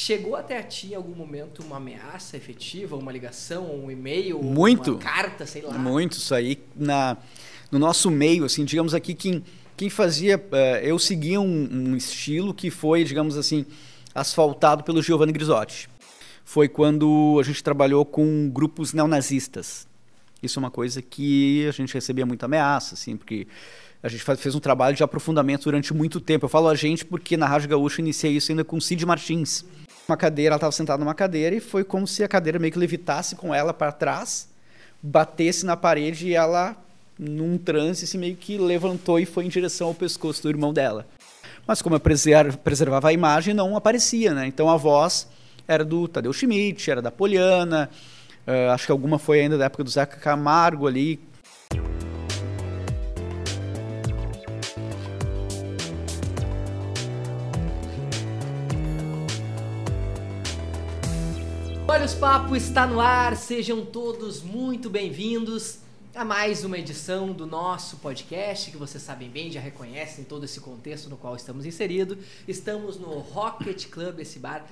Chegou até a ti em algum momento uma ameaça efetiva, uma ligação, um e-mail, Muito. uma carta, sei lá? Muito, isso aí na, no nosso meio, assim, digamos aqui, quem, quem fazia. eh, eu seguia um, um estilo que foi, digamos assim, asfaltado pelo Giovanni Grisotti. Foi quando a gente trabalhou com grupos neonazistas. Isso é uma coisa que a gente recebia muita ameaça, assim, porque a gente faz- fez um trabalho de aprofundamento durante muito tempo. Eu falo a gente porque na Rádio Gaúcha iniciei isso ainda com Cid Martins. Uma cadeira, ela estava sentada numa cadeira e foi como se a cadeira meio que levitasse com ela para trás, batesse na parede e ela, num transe, assim, meio que levantou e foi em direção ao pescoço do irmão dela. Mas como eu preser- preservava a imagem, não aparecia, né? Então a voz era do Tadeu Schmidt, era da Poliana, eh, acho que alguma foi ainda da época do Zeca Camargo ali. Olha, os Papo está no ar, sejam todos muito bem-vindos a mais uma edição do nosso podcast, que vocês sabem bem, já reconhecem todo esse contexto no qual estamos inseridos. Estamos no Rocket Club, esse bar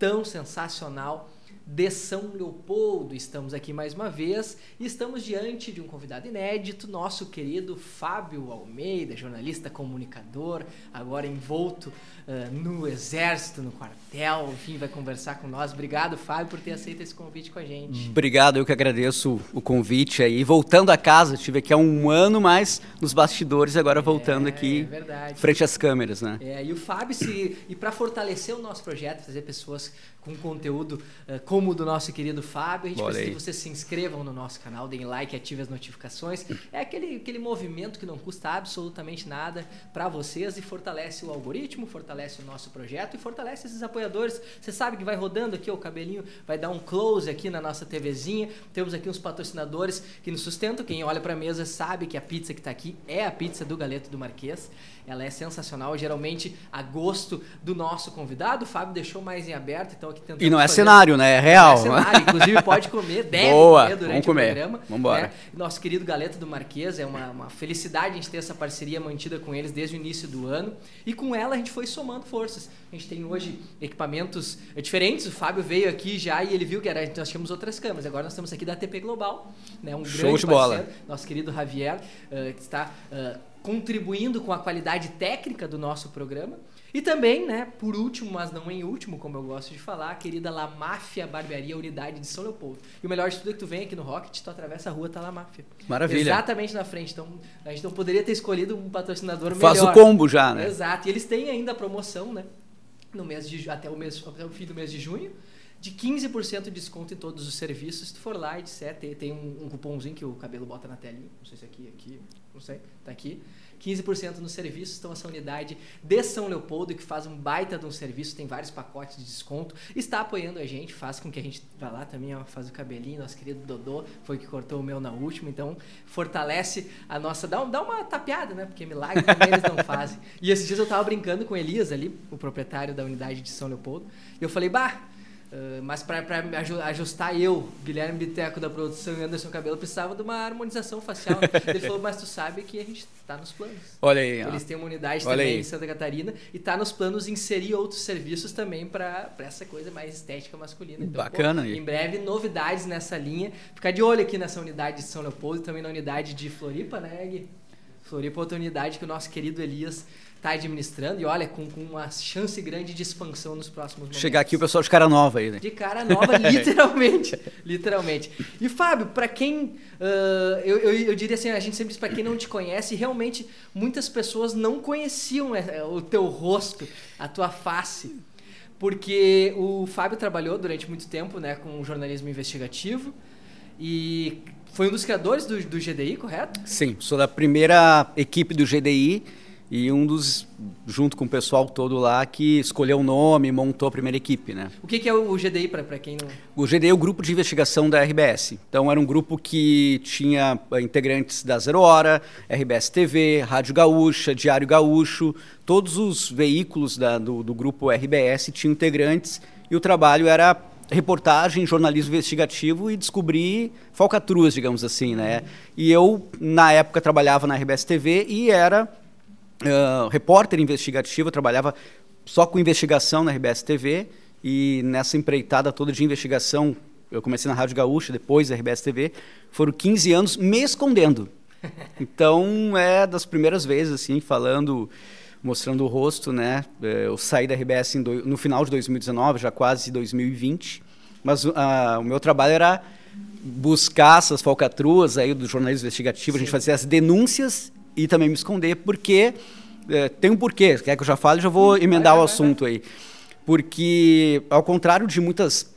tão sensacional de São Leopoldo. Estamos aqui mais uma vez e estamos diante de um convidado inédito, nosso querido Fábio Almeida, jornalista comunicador, agora envolto ah, no exército, no quartel, enfim, vai conversar com nós. Obrigado, Fábio, por ter aceito esse convite com a gente. Obrigado, eu que agradeço o convite aí. Voltando a casa, estive aqui há um ano mais nos bastidores, agora voltando É, aqui é frente às câmeras, né? É, e o Fábio, se, e para fortalecer o nosso projeto, trazer pessoas com conteúdo eh, como o do nosso querido Fábio, a gente Olha precisa que vocês se inscrevam no nosso canal, deem like, ativem as notificações. É aquele, aquele movimento que não custa absolutamente nada para vocês e fortalece o algoritmo, fortalece o nosso projeto e fortalece esses apoiadores. Você sabe que vai rodando aqui ó, o cabelinho, vai dar um close aqui na nossa TVzinha. Temos aqui uns patrocinadores que nos sustentam. Quem olha para a mesa sabe que a pizza que está aqui é a pizza do Galeto do Marquês. Ela é sensacional, geralmente a gosto do nosso convidado. O Fábio deixou mais em aberto, então aqui tentando E não é fazer- cenário, né? É real. Não é cenário, inclusive pode comer, deve Boa, comer durante vamos comer. o programa. Vambora. né? Nosso querido Galeto do Marquês, é uma, uma felicidade a gente ter essa parceria mantida com eles desde o início do ano. E com ela a gente foi somando forças. A gente tem hoje equipamentos diferentes. O Fábio veio aqui já e ele viu que era, nós tínhamos outras câmeras. Agora nós estamos aqui da TP Global, né? um Show grande de bola. parceiro, nosso querido Javier, eh, que está eh, contribuindo com a qualidade técnica do nosso programa. E também, né, por último, mas não em último, como eu gosto de falar, a querida La Máfia Barbearia, unidade de São Leopoldo. E o melhor de tudo é que tu vem aqui no Rocket, tu atravessa a rua, tá La Máfia. Maravilha. Exatamente na frente. Então, a gente não poderia ter escolhido um patrocinador Faz melhor. o combo já, né? Exato. E eles têm ainda a promoção, né? No mês de, até, o mês, até o fim do mês de junho, de 15% de desconto em todos os serviços. Se tu for lá e disser, tem, tem um, um cupomzinho que o cabelo bota na telinha. Não sei se é aqui, aqui, não sei, tá aqui. 15% nos serviços, então essa unidade de São Leopoldo, que faz um baita de um serviço, tem vários pacotes de desconto, está apoiando a gente, faz com que a gente vá lá também, ó, faz o cabelinho, nosso querido Dodô, foi que cortou o meu na última, então fortalece a nossa, dá, dá uma tapeada, né, porque milagre também eles não fazem. E esses dias eu tava brincando com o Elias ali, o proprietário da unidade de São Leopoldo, e eu falei, bah, Uh, mas para ajustar eu, Guilherme Biteco da produção e Anderson Cabelo, precisava de uma harmonização facial. Ele falou, mas tu sabe que a gente está nos planos. Olha aí, ó. Eles têm uma unidade Olha também aí. em Santa Catarina e tá nos planos inserir outros serviços também para essa coisa mais estética masculina. Então, Bacana pô, aí. em breve, novidades nessa linha. Ficar de olho aqui nessa unidade de São Leopoldo e também na unidade de Floripa, né, Gui? Floripa é outra unidade que o nosso querido Elias está administrando e olha, com, com uma chance grande de expansão nos próximos momentos. Chegar aqui o pessoal de cara nova aí, né? De cara nova, literalmente. literalmente. E Fábio, pra quem. ah, eu, eu, eu diria assim, a gente sempre diz pra quem não te conhece, realmente muitas pessoas não conheciam eh, o teu rosto, a tua face. Porque o Fábio trabalhou durante muito tempo né, com jornalismo investigativo e foi um dos criadores do, do GDI, correto? Sim, sou da primeira equipe do GDI e um dos, junto com o pessoal todo lá, que escolheu o nome, montou a primeira equipe, né? O que, que é o GDI, pra quem não. O GDI é o grupo de investigação da RBS. Então era um grupo que tinha eh, integrantes da Zero Hora, RBS TV, Rádio Gaúcha, Diário Gaúcho, todos os veículos da- do, do grupo RBS tinham integrantes e o trabalho era reportagem, jornalismo investigativo e descobrir falcatruas, digamos assim, né? E eu na época trabalhava na RBS TV e era repórter investigativo, eu trabalhava só com investigação na RBS TV E nessa empreitada toda de investigação, eu comecei na Rádio Gaúcha, depois da RBS TV, foram 15 anos me escondendo. Então, é das primeiras vezes, assim, falando, mostrando o rosto, né? É, eu saí da RBS do, no final de 2019, já quase 2020, mas uh, o meu trabalho era buscar essas falcatruas aí do jornalismo investigativo, Sim. a gente fazia as denúncias e também me esconder, porque é, tem um porquê, quer que eu já fale, já vou emendar o assunto aí. Porque, ao contrário de muitas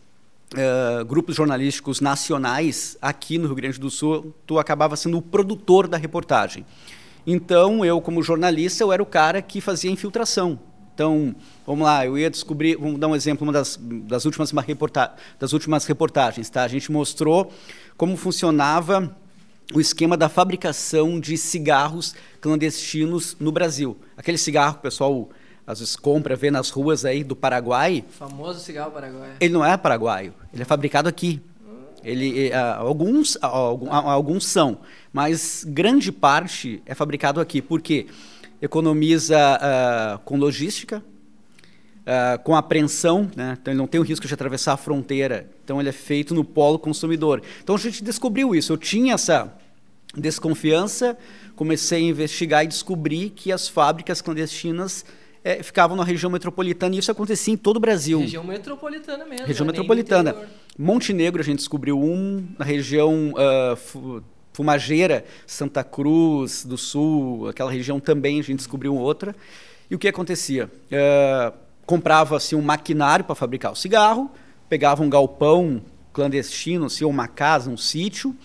Uh, grupos jornalísticos nacionais aqui no Rio Grande do Sul, tu acabava sendo o produtor da reportagem. Então, eu, como jornalista, eu era o cara que fazia infiltração. Então, vamos lá, eu ia descobrir, vamos dar um exemplo, uma das, das, últimas, reporta das últimas reportagens. Tá? A gente mostrou como funcionava o esquema da fabricação de cigarros clandestinos no Brasil. Aquele cigarro que o pessoal às vezes compra, vê nas ruas aí do Paraguai. O famoso cigarro paraguaio. Ele não é paraguaio, ele é fabricado aqui. Ele, uh, alguns, alguns são, mas grande parte é fabricado aqui. Por quê? Economiza uh, com logística, com apreensão, né? então ele não tem o risco de atravessar a fronteira. Então ele é feito no polo consumidor. Então a gente descobriu isso. Eu tinha essa desconfiança, comecei a investigar e descobri que as fábricas clandestinas é, ficavam na região metropolitana e isso acontecia em todo o Brasil. Região metropolitana mesmo. Região né? metropolitana. Montenegro a gente descobriu um, na região uh, Fumageira, Santa Cruz do Sul, aquela região também a gente descobriu outra. E o que acontecia? Uh, comprava assim, um maquinário para fabricar o cigarro, pegava um galpão clandestino, assim, uma casa, um sítio,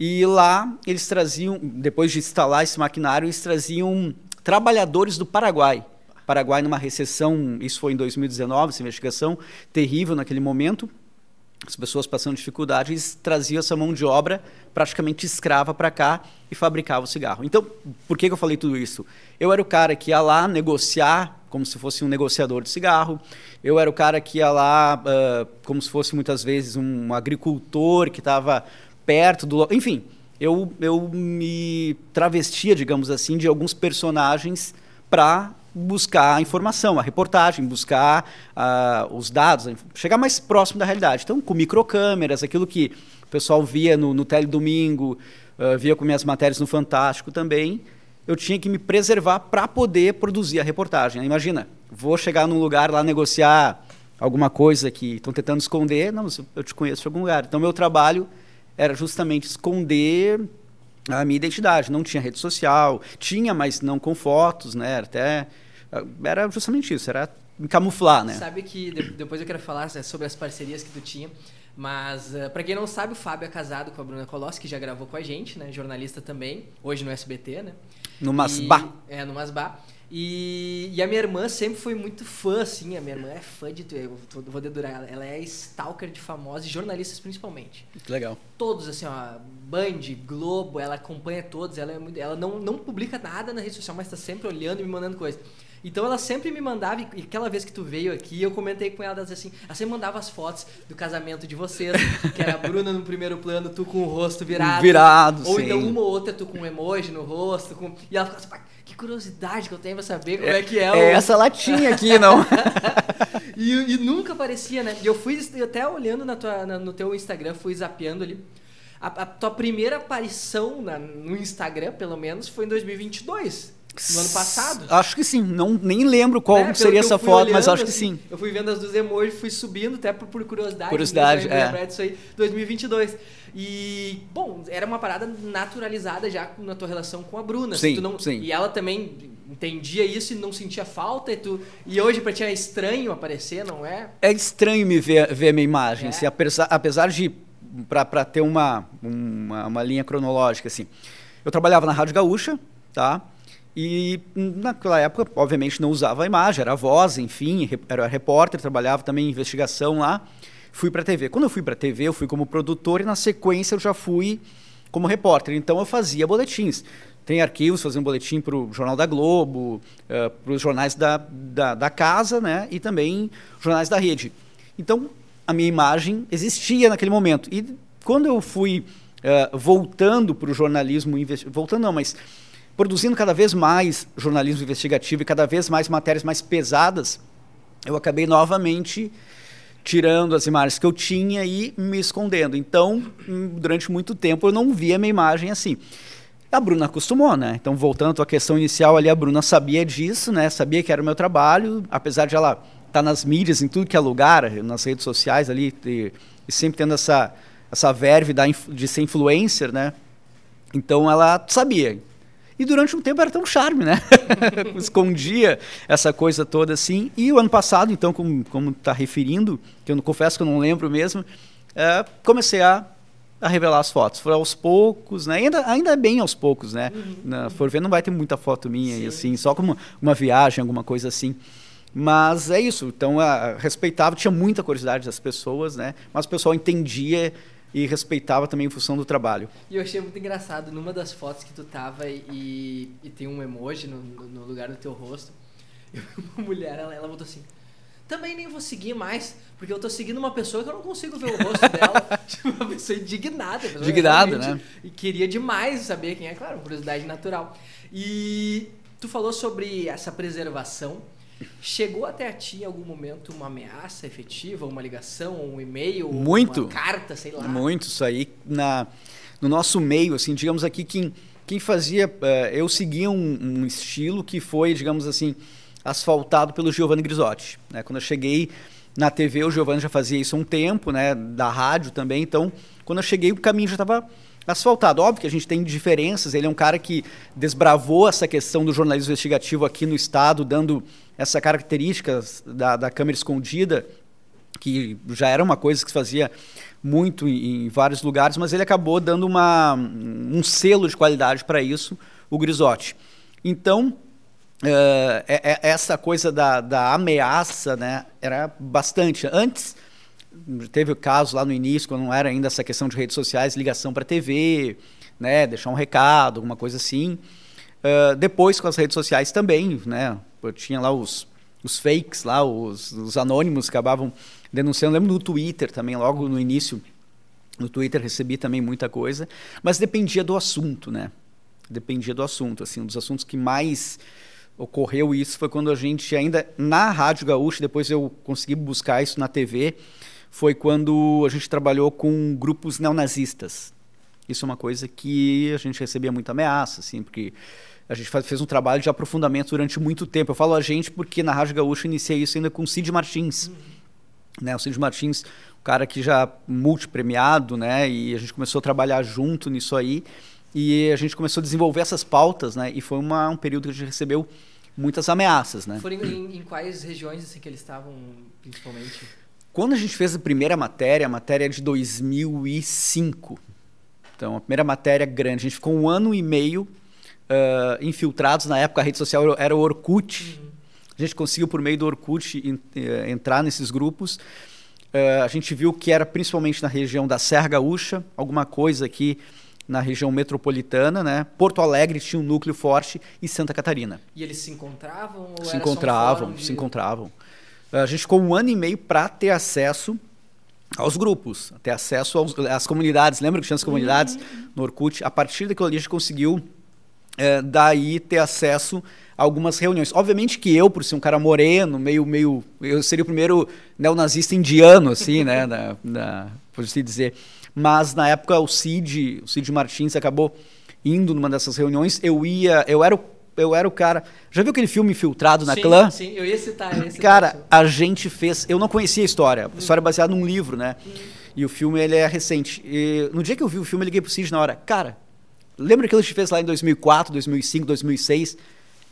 e lá eles traziam, depois de instalar esse maquinário, eles traziam trabalhadores do Paraguai Paraguai numa recessão, isso foi em 2019, essa investigação terrível naquele momento. As pessoas passando dificuldades traziam essa mão de obra praticamente escrava para cá e fabricava o cigarro. Então, por que, que eu falei tudo isso? Eu era o cara que ia lá negociar como se fosse um negociador de cigarro. Eu era o cara que ia lá uh, como se fosse muitas vezes um agricultor que estava perto do. Enfim, eu, eu me travestia, digamos assim, de alguns personagens para buscar a informação, a reportagem, buscar uh, os dados, chegar mais próximo da realidade. Então, com microcâmeras, aquilo que o pessoal via no, no Teledomingo, uh, via com minhas matérias no Fantástico também, eu tinha que me preservar para poder produzir a reportagem. Imagina, vou chegar num lugar lá negociar alguma coisa que estão tentando esconder, não, eu te conheço de algum lugar. Então, meu trabalho era justamente esconder a minha identidade. Não tinha rede social, tinha, mas não com fotos, né? Até era justamente isso, era camuflar, né? Sabe que depois eu quero falar né, sobre as parcerias que tu tinha, mas uh, para quem não sabe, o Fábio é casado com a Bruna Colossi, que já gravou com a gente, né? Jornalista também, hoje no SBT, né? No Masbá. E, é, no Masbá. E, e, a minha irmã sempre foi muito fã, assim. A minha irmã é fã de. Eu vou dedurar ela. Ela é stalker de famosos, jornalistas principalmente. Que legal. Todos, assim, ó. Band, Globo, ela acompanha todos. Ela, é muito, ela não, não publica nada na rede social, mas está sempre olhando e me mandando coisa. Então ela sempre me mandava, e aquela vez que tu veio aqui, eu comentei com ela assim, ela sempre mandava as fotos do casamento de vocês, que era a Bruna no primeiro plano, tu com o rosto virado. Virado, Ou sim. então uma ou outra tu com um emoji no rosto, com... e ela ficava assim, que curiosidade que eu tenho pra saber como é, é que é, é o... É essa latinha aqui, não? e, e, nunca aparecia, né? E eu fui até olhando na tua, na, no teu Instagram, fui zapeando ali. A, a tua primeira aparição na, no Instagram, pelo menos, foi em 2022. No ano passado? Acho que sim. Não, nem lembro qual é, seria essa foto, olhando, mas acho que assim, sim. Eu fui vendo as dos emojis, fui subindo, até por, por curiosidade. Curiosidade, é. Lembrar disso aí, 2022. E, bom, era uma parada naturalizada já na tua relação com a Bruna. Sim, não, sim. E ela também entendia isso e não sentia falta. E, tu, e hoje pra ti é estranho aparecer, não é? É estranho me ver, ver a minha imagem. É. Assim, apesar, apesar de, para ter uma, uma, uma linha cronológica, assim. Eu trabalhava na Rádio Gaúcha, tá? E naquela época, obviamente, não usava a imagem, era a voz, enfim, era repórter, trabalhava também em investigação lá. Fui para a TV. Quando eu fui para a TV, eu fui como produtor e na sequência eu já fui como repórter. Então eu fazia boletins. Tem arquivos, fazia um boletim para o Jornal da Globo, uh, eh, para os jornais da, da, da, casa, né? E também jornais da rede. Então a minha imagem existia naquele momento. E quando eu fui uh, voltando para o jornalismo, voltando não, mas produzindo cada vez mais jornalismo investigativo e cada vez mais matérias mais pesadas, eu acabei novamente tirando as imagens que eu tinha e me escondendo. Então, durante muito tempo eu não via minha imagem assim. A Bruna acostumou, né? Então, voltando à questão inicial ali, a Bruna sabia disso, né? Sabia que era o meu trabalho, apesar de ela estar tá nas mídias, em tudo que é lugar, nas redes sociais ali, e, e sempre tendo essa, essa verve da, de ser influencer, né? Então, ela sabia. E durante um tempo era tão charme, né? Escondia essa coisa toda assim. E o ano passado, então, como, como tá referindo, que eu não, confesso que eu não lembro mesmo, é, comecei a, a revelar as fotos. Foi aos poucos, né? Ainda, ainda é bem aos poucos, né? Uhum. Na, for ver, não vai ter muita foto minha, e assim, só como uma viagem, alguma coisa assim. Mas é isso. Então, a, respeitava, tinha muita curiosidade das pessoas, né? Mas o pessoal entendia e respeitava também em função do trabalho. E eu achei muito engraçado, numa das fotos que tu tava e, e tem um emoji no, no, lugar do teu rosto, uma mulher, ela, ela botou assim, também nem vou seguir mais, porque eu tô seguindo uma pessoa que eu não consigo ver o rosto dela. tipo, uma pessoa indignada. Indignada, né? E queria demais saber quem é, claro, curiosidade natural. E tu falou sobre essa preservação Chegou até a ti em algum momento uma ameaça efetiva, uma ligação, um e-mail, Muito. uma carta, sei lá? Muito, isso aí na, no nosso meio, assim, digamos aqui, quem, quem fazia, uh, eu seguia um, um, estilo que foi, digamos assim, asfaltado pelo Giovanni Grisotti. Né? Quando eu cheguei na TV, o Giovanni já fazia isso há um tempo, né? da rádio também, então quando eu cheguei o caminho já estava asfaltado. Óbvio que a gente tem diferenças, ele é um cara que desbravou essa questão do jornalismo investigativo aqui no Estado, dando essa característica da, da câmera escondida, que já era uma coisa que se fazia muito em, em vários lugares, mas ele acabou dando uma, um selo de qualidade para isso, o Grisotti. Então, Uh, é, é, essa coisa da, da, ameaça né, era bastante. Antes, teve o caso lá no início, quando não era ainda essa questão de redes sociais, ligação para TV, né, deixar um recado, alguma coisa assim. Uh, depois, com as redes sociais também, né, tinha lá os, os fakes, lá, os, os anônimos que acabavam denunciando. lembro no Twitter também, logo no início, no Twitter recebi também muita coisa, mas dependia do assunto, né? Dependia do assunto, assim, um dos assuntos que mais ocorreu isso foi quando a gente ainda na Rádio Gaúcha, depois eu consegui buscar isso na TV, foi quando a gente trabalhou com grupos neonazistas. Isso é uma coisa que a gente recebia muita ameaça, assim, porque a gente fez um trabalho de aprofundamento durante muito tempo. Eu falo a gente porque na Rádio Gaúcha iniciei isso ainda com o Cid Martins. Uhum. Né, o Cid Martins, um cara que já multipremiado, né, e a gente começou a trabalhar junto nisso aí. E a gente começou a desenvolver essas pautas, né, e foi uma, um período que a gente recebeu muitas ameaças, né? Foram em, em quais regiões assim, que eles estavam, principalmente? Quando a gente fez a primeira matéria, a matéria é de 2005. Então, a primeira matéria grande, a gente ficou um ano e meio uh, infiltrados. Na época, a rede social era o Orkut. Uhum. A gente conseguiu, por meio do Orkut, in, uh, entrar nesses grupos. Uh, a gente viu que era principalmente na região da Serra Gaúcha, alguma coisa aqui na região metropolitana, né? Porto Alegre tinha um núcleo forte e Santa Catarina. E eles se encontravam? se encontravam, um se encontravam. A gente ficou um ano e meio para ter acesso aos grupos, ter acesso aos, às comunidades. Lembra que tinha as comunidades uhum. no Orkut? A partir daquilo ali a gente conseguiu é, daí ter acesso a algumas reuniões. Obviamente que eu, por ser um cara moreno, meio, meio, eu seria o primeiro neonazista indiano, assim, né, na, por assim dizer. Mas na época o Cid, o Cid Martins acabou indo numa dessas reuniões. Eu ia, eu era o eu era o cara. Já viu aquele filme Infiltrado na sim, Clã? Sim, eu ia citar esse. Cara, a gente fez. Eu não conhecia a história. A história é baseada num livro, né? Hum. E o filme ele é recente. E, no dia que eu vi o filme, eu liguei pro Cid na hora. Cara, lembra que a gente fez lá em 2004, 2005, 2006?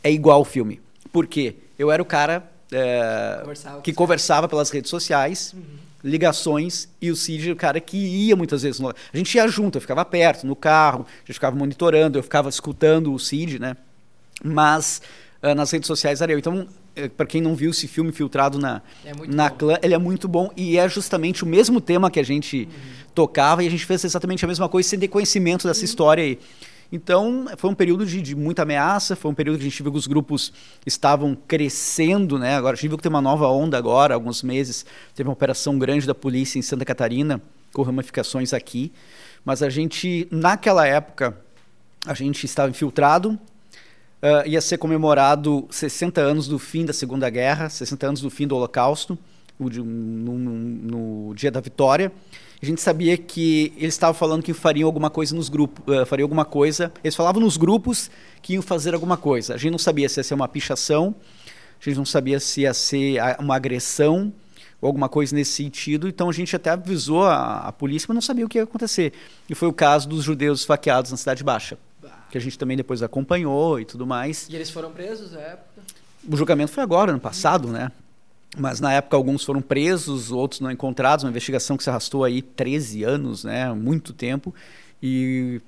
É igual o filme. Por quê? Eu era o cara é, conversava que conversava pelas redes sociais. Uhum ligações e o Cid o cara que ia muitas vezes. No... A gente ia junto, eu ficava perto, no carro, a gente ficava monitorando, eu ficava escutando o Cid, né? mas uh, nas redes sociais eu. Então, eh, para quem não viu esse filme filtrado na, é na clã, ele é muito bom e é justamente o mesmo tema que a gente uhum. tocava e a gente fez exatamente a mesma coisa sem ter conhecimento dessa uhum. história aí. Então, foi um período de, de, muita ameaça, foi um período que a gente viu que os grupos estavam crescendo, né? Agora, a gente viu que tem uma nova onda agora, alguns meses, teve uma operação grande da polícia em Santa Catarina, com ramificações aqui, mas a gente, naquela época, a gente estava infiltrado, uh, ia ser comemorado 60 anos do fim da Segunda Guerra, 60 anos do fim do Holocausto, no, no, no dia da vitória. A gente sabia que eles estavam falando que fariam alguma coisa nos grupos, uh, fariam alguma coisa. Eles falavam nos grupos que iam fazer alguma coisa. A gente não sabia se ia ser uma pichação, a gente não sabia se ia ser uma agressão ou alguma coisa nesse sentido. Então a gente até avisou a, a polícia, mas não sabia o que ia acontecer. E foi o caso dos judeus esfaqueados na Cidade Baixa que a gente também depois acompanhou e tudo mais. E eles foram presos na época? O julgamento foi agora, ano passado, né? Mas na época alguns foram presos, outros não encontrados, uma investigação que se arrastou aí 13 anos, né? Muito tempo. E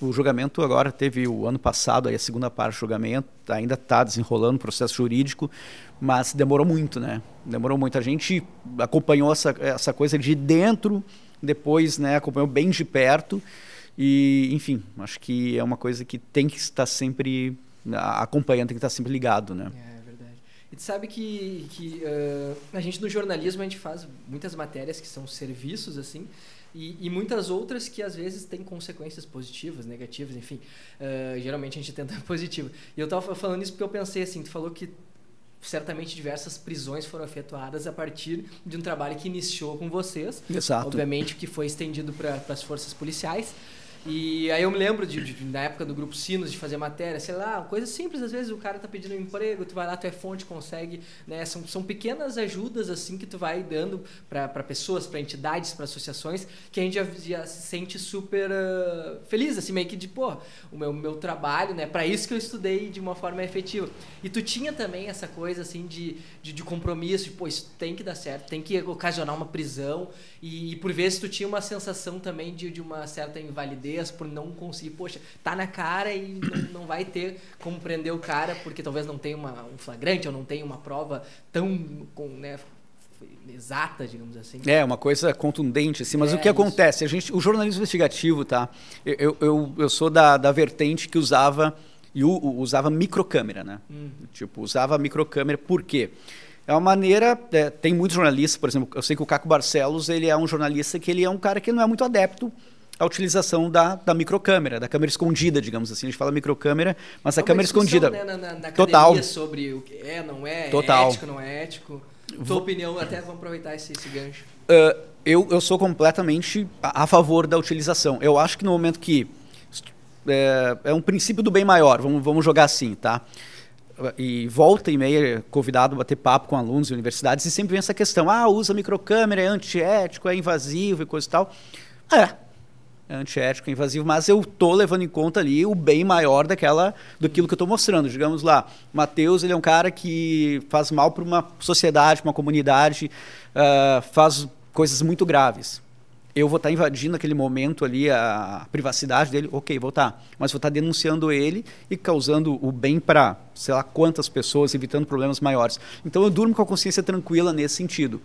o julgamento agora teve o ano passado, aí a segunda parte do julgamento, ainda está desenrolando o processo jurídico, mas demorou muito, né? Demorou muito. A gente acompanhou essa, essa coisa de dentro, depois né, acompanhou bem de perto. E, enfim, acho que é uma coisa que tem que estar sempre acompanhando, tem que estar sempre ligado, né? É, é verdade. E tu sabe que, que uh, a gente no jornalismo a gente faz muitas matérias que são serviços, assim, e, e, muitas outras que às vezes têm consequências positivas, negativas, enfim. Uh, geralmente a gente tenta positivo. E eu estava falando isso porque eu pensei assim, tu falou que certamente diversas prisões foram efetuadas a partir de um trabalho que iniciou com vocês. Exato. Obviamente que foi estendido para as forças policiais. E aí eu me lembro de, de, na época do grupo Sinos de fazer matéria, sei lá, coisa simples, às vezes o cara tá pedindo um emprego, tu vai lá, tu é fonte, consegue, né? São, são pequenas ajudas assim que tu vai dando para pessoas, para entidades, para associações, que a gente já, já se sente super uh, feliz, assim, meio que de, pô, o meu, meu trabalho, né? Para isso que eu estudei de uma forma efetiva. E tu tinha também essa coisa assim de, de, de compromisso, de, pô, isso tem que dar certo, tem que ocasionar uma prisão. E, e por vezes tu tinha uma sensação também de, de uma certa invalidez por não conseguir, poxa, tá na cara e não, não vai ter como prender o cara porque talvez não tenha uma, um flagrante ou não tenha uma prova tão com, né, exata, digamos assim. É, uma coisa contundente, assim. Mas é, o que acontece? A gente, o jornalismo investigativo, tá? Eu, eu, eu sou da, da vertente que usava e usava microcâmera, né? Uhum. Tipo, usava microcâmera por quê? É uma maneira, é, tem muitos jornalistas, por exemplo, eu sei que o Caco Barcelos, ele é um jornalista que ele é um cara que não é muito adepto à utilização da, da microcâmera, da câmera escondida, digamos assim. A gente fala microcâmera, mas a câmera escondida. Né, na, na, na Total. sobre o que é, não é, Total. é ético, não é ético. Tua Vou... opinião, até vamos aproveitar esse, esse gancho. Uh, eu, eu sou completamente a, a, favor da utilização. Eu acho que no momento que é, é um princípio do bem maior, vamos, vamos jogar assim, tá? e volta e meia convidado a bater papo com alunos de universidades e sempre vem essa questão: ah, usa microcâmera, é antiético, é invasivo e coisa e tal. É, é antiético, é invasivo, mas eu tô levando em conta ali o bem maior daquela, do que eu estou mostrando. Digamos lá, Mateus ele é um cara que faz mal para uma sociedade, para uma comunidade, uh, faz coisas muito graves eu vou estar invadindo aquele momento ali a privacidade dele, ok, vou estar, mas vou estar denunciando ele e causando o bem para sei lá quantas pessoas, evitando problemas maiores. Então eu durmo com a consciência tranquila nesse sentido.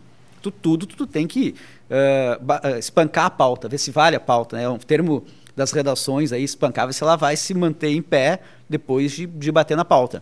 Tu, tudo, tu tem que uh, espancar a pauta, ver se vale a pauta. Né? É um termo das redações aí, espancar, ver se ela vai se manter em pé depois de, de bater na pauta.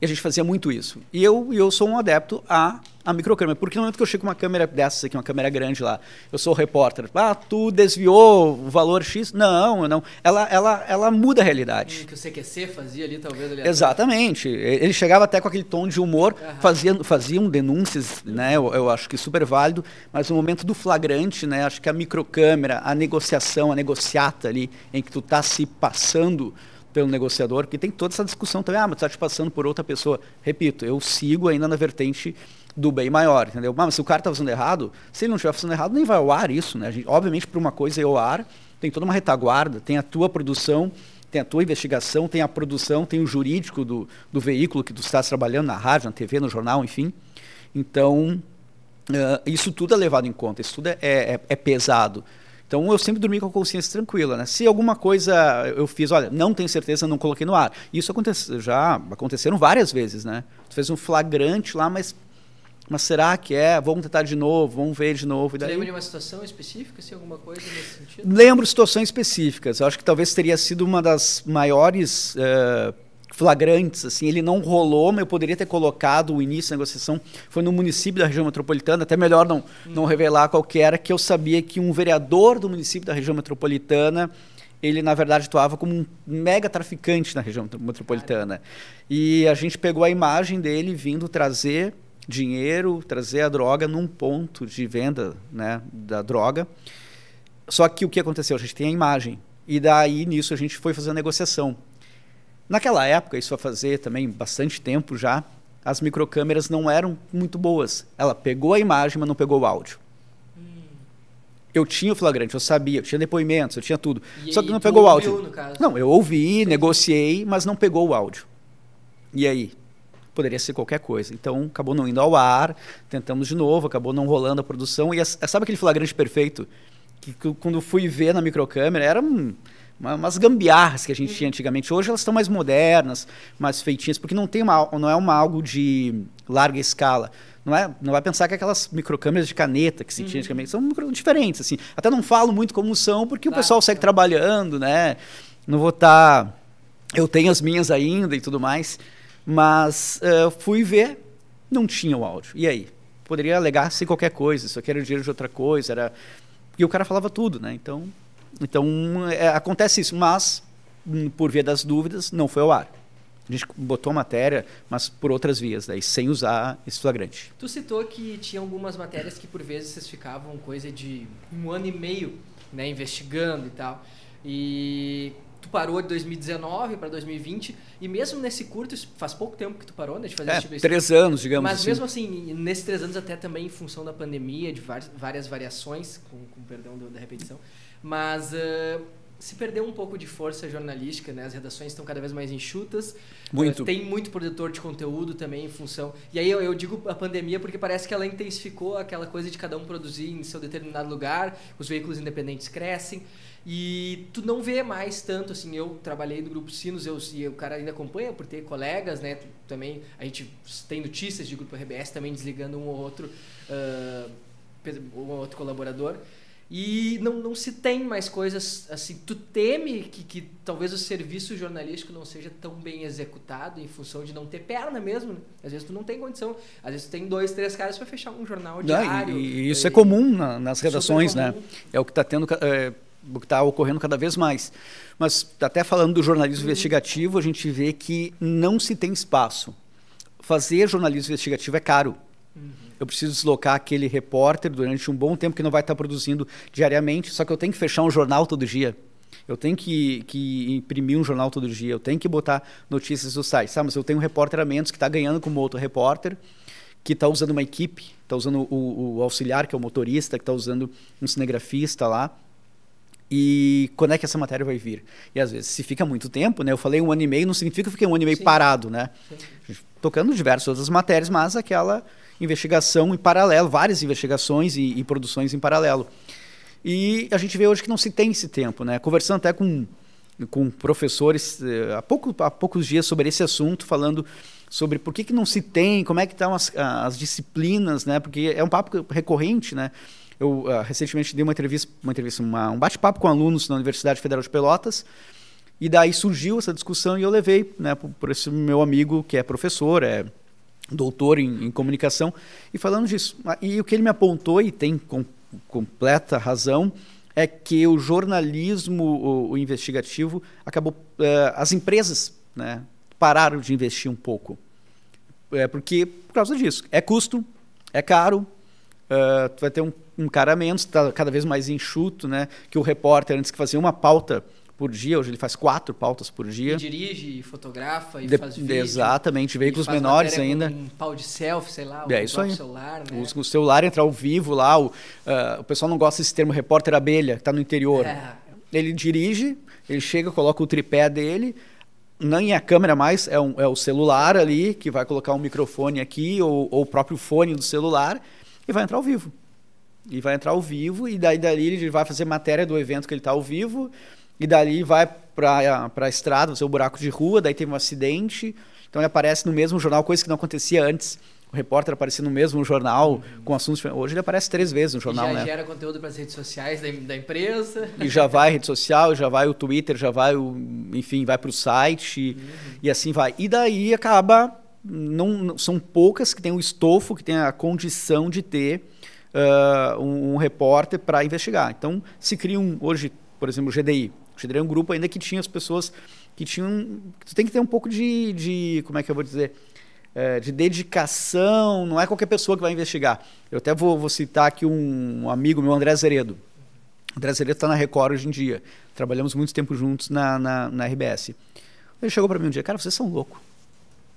E a gente fazia muito isso. E eu, eu sou um adepto a, a microcâmera. Porque no momento que eu chego com uma câmera dessas aqui, uma câmera grande lá, eu sou o repórter. Ah, tu desviou o valor X? Não, não. Ela, ela, ela muda a realidade. Que o CQC fazia ali, talvez. Ali Exatamente. Ele chegava até com aquele tom de humor, uhum. fazia, faziam denúncias, né? Eu, eu acho que super válido. Mas no momento do flagrante, né? Acho que a microcâmera, a negociação, a negociata ali, em que tu está se passando pelo negociador, que tem toda essa discussão também, ah, mas está te passando por outra pessoa. Repito, eu sigo ainda na vertente do bem maior, entendeu? Mas se o cara está fazendo errado, se ele não estiver fazendo errado, nem vai ao ar isso, né? Gente, obviamente, para uma coisa ir ao ar, tem toda uma retaguarda, tem a tua produção, tem a tua investigação, tem a produção, tem o jurídico do, do veículo que tu estás trabalhando, na rádio, na TV, no jornal, enfim. Então, uh, isso tudo é levado em conta, isso tudo é, é, é pesado. Então eu sempre dormi com a consciência tranquila, né? Se alguma coisa eu fiz, olha, não tenho certeza, não coloquei no ar. Isso acontece, já aconteceram várias vezes, né? Tu fez um flagrante lá, mas mas será que é? Vamos tentar de novo, vamos ver de novo. E daí... Lembra de uma situação específica, se alguma coisa nesse sentido? Lembro situações específicas. Eu acho que talvez teria sido uma das maiores uh, flagrantes, assim, ele não rolou, mas eu poderia ter colocado o início da negociação, foi no município da região metropolitana, até melhor não, não revelar qual que era, que eu sabia que um vereador do município da região metropolitana, ele na verdade atuava como um mega traficante na região metropolitana. E a gente pegou a imagem dele vindo trazer dinheiro, trazer a droga num ponto de venda né, da droga. Só que o que aconteceu? A gente tem a imagem. E daí, nisso, a gente foi fazer a negociação. Naquela época, isso a fazer também bastante tempo já, as microcâmeras não eram muito boas. Ela pegou a imagem, mas não pegou o áudio. Hum. Eu tinha o flagrante, eu sabia, eu tinha depoimentos, eu tinha tudo. E, Só que não pegou o áudio. Não, eu ouvi, negociei, mas não pegou o áudio. E aí? Poderia ser qualquer coisa. Então, acabou não indo ao ar, tentamos de novo, acabou não rolando a produção. E sabe aquele flagrante perfeito? Que, que quando fui ver na microcâmera, era um, uma, umas gambiarras que a gente tinha antigamente. Hoje elas estão mais modernas, mais feitinhas, porque não, tem uma, não é uma algo de larga escala. Não, é, não vai pensar que aquelas microcâmeras de caneta que se tinha uhum. antigamente são diferentes. Assim. Até não falo muito como são, porque claro, o pessoal segue trabalhando, né? Não vou estar. Tá... Eu tenho as minhas ainda e tudo mais. Mas uh, fui ver, não tinha o áudio. E aí? Poderia alegar se qualquer coisa, isso aqui era dinheiro de outra coisa, era... E o cara falava tudo, né? Então, então é, acontece isso, mas hum, por via das dúvidas, não foi ao ar. A gente botou matéria, mas por outras vias, daí, sem usar esse flagrante. Tu citou que tinha algumas matérias que por vezes vocês ficavam coisa de um ano e meio né, investigando e tal. E tu parou de 2019 para 2020 e mesmo nesse curto, faz pouco tempo que tu parou, né, de fazer é, esse três anos, digamos Mas assim. mesmo assim, nesses três anos até também em função da pandemia, de várias, variações, com, com perdão da repetição, mas uh, se perdeu um pouco de força jornalística, né? As redações estão cada vez mais enxutas. Muito. Uh, tem muito produtor de conteúdo também em função. E aí eu, eu, digo a pandemia porque parece que ela intensificou aquela coisa de cada um produzir em seu determinado lugar, os veículos independentes crescem. E tu não vê mais tanto, assim, eu trabalhei no Grupo Sinos, eu, e o cara ainda acompanha por ter colegas, né? Também a gente tem notícias de Grupo RBS também desligando um ou outro, uh, um ou outro colaborador. E não, não se tem mais coisas assim. Tu teme que, que talvez o serviço jornalístico não seja tão bem executado em função de não ter perna mesmo. Né? Às vezes tu não tem condição. Às vezes tu tem dois, três caras para fechar um jornal diário. Não, e, e, isso é, comum na, nas redações, né? É o que está tendo. É, está ocorrendo cada vez mais. Mas até falando do jornalismo uhum. investigativo, a gente vê que não se tem espaço. Fazer jornalismo investigativo é caro. Uhum. Eu preciso deslocar aquele repórter durante um bom tempo que não vai estar produzindo diariamente, só que eu tenho que fechar um jornal todo dia. Eu tenho que, que imprimir um jornal todo dia, eu tenho que botar notícias no site. Sabe? Mas eu tenho um repórter a menos que está ganhando como outro repórter, que está usando uma equipe, está usando o, o, auxiliar, que é o motorista, que está usando um cinegrafista lá e quando é que essa matéria vai vir? E às vezes, se fica muito tempo, né? Eu falei um ano e meio, não significa que eu fiquei um ano e meio Sim. parado, né? Sim. Tocando diversas outras matérias, mas aquela investigação em paralelo, várias investigações e, e, produções em paralelo. E a gente vê hoje que não se tem esse tempo, né? Conversando até com, com professores eh, há, pouco, há poucos dias sobre esse assunto, falando sobre por que, que não se tem, como é que estão as, as disciplinas, né? Porque é um papo recorrente, né? Eu uh, recentemente dei uma entrevista, uma entrevista uma, um bate-papo com alunos na Universidade Federal de Pelotas, e daí surgiu essa discussão e eu levei né, por, por esse meu amigo que é professor, é doutor em, em, comunicação, e falando disso. Ah, e o que ele me apontou, e tem com, completa razão, é que o jornalismo o, o investigativo acabou. Uh, as empresas né, pararam de investir um pouco. É porque, por causa disso, é custo, é caro, uh, tu vai ter um, um cara a menos, está cada vez mais enxuto, né? Que o repórter, antes que fazia uma pauta por dia, hoje ele faz quatro pautas por dia. E dirige, faz e de, faz vídeo. Exatamente, veículos menores ainda. Um pau de selfie, sei lá, é isso aí. celular, né? Usa o celular, entra ao vivo lá, o, uh, o pessoal não gosta desse termo repórter abelha, que está no interior. É. Ele dirige, ele chega, coloca o tripé dele, nem a câmera mais, é, um, é o celular ali, que vai colocar um microfone aqui, ou, ou o próprio fone do celular, e vai entrar ao vivo. E vai entrar ao vivo, e daí dali ele vai fazer matéria do evento que ele está ao vivo, e dali vai para a estrada, o seu buraco de rua, daí teve um acidente, então ele aparece no mesmo jornal, coisa que não acontecia antes. O repórter aparecia no mesmo jornal uhum. com assuntos. Hoje ele aparece três vezes no jornal, e já né? gera conteúdo para as redes sociais da, da, empresa. E já vai rede social, já vai o Twitter, já vai o, enfim, vai para o site uhum. e assim vai. E daí acaba não, são poucas que têm o estofo, que têm a condição de ter uh, um, um, repórter para investigar. Então, se cria um, hoje, por exemplo, o GDI, O Xadrez é um grupo ainda que tinha as pessoas que tinham. Tu tem que ter um pouco de, de como é que eu vou dizer? É, de dedicação, não é qualquer pessoa que vai investigar. Eu até vou, vou citar aqui um, amigo meu, André Zeredo. André Zeredo está na Record hoje em dia. Trabalhamos muito tempo juntos na, na, na RBS. Ele chegou para mim um dia, cara, vocês são loucos.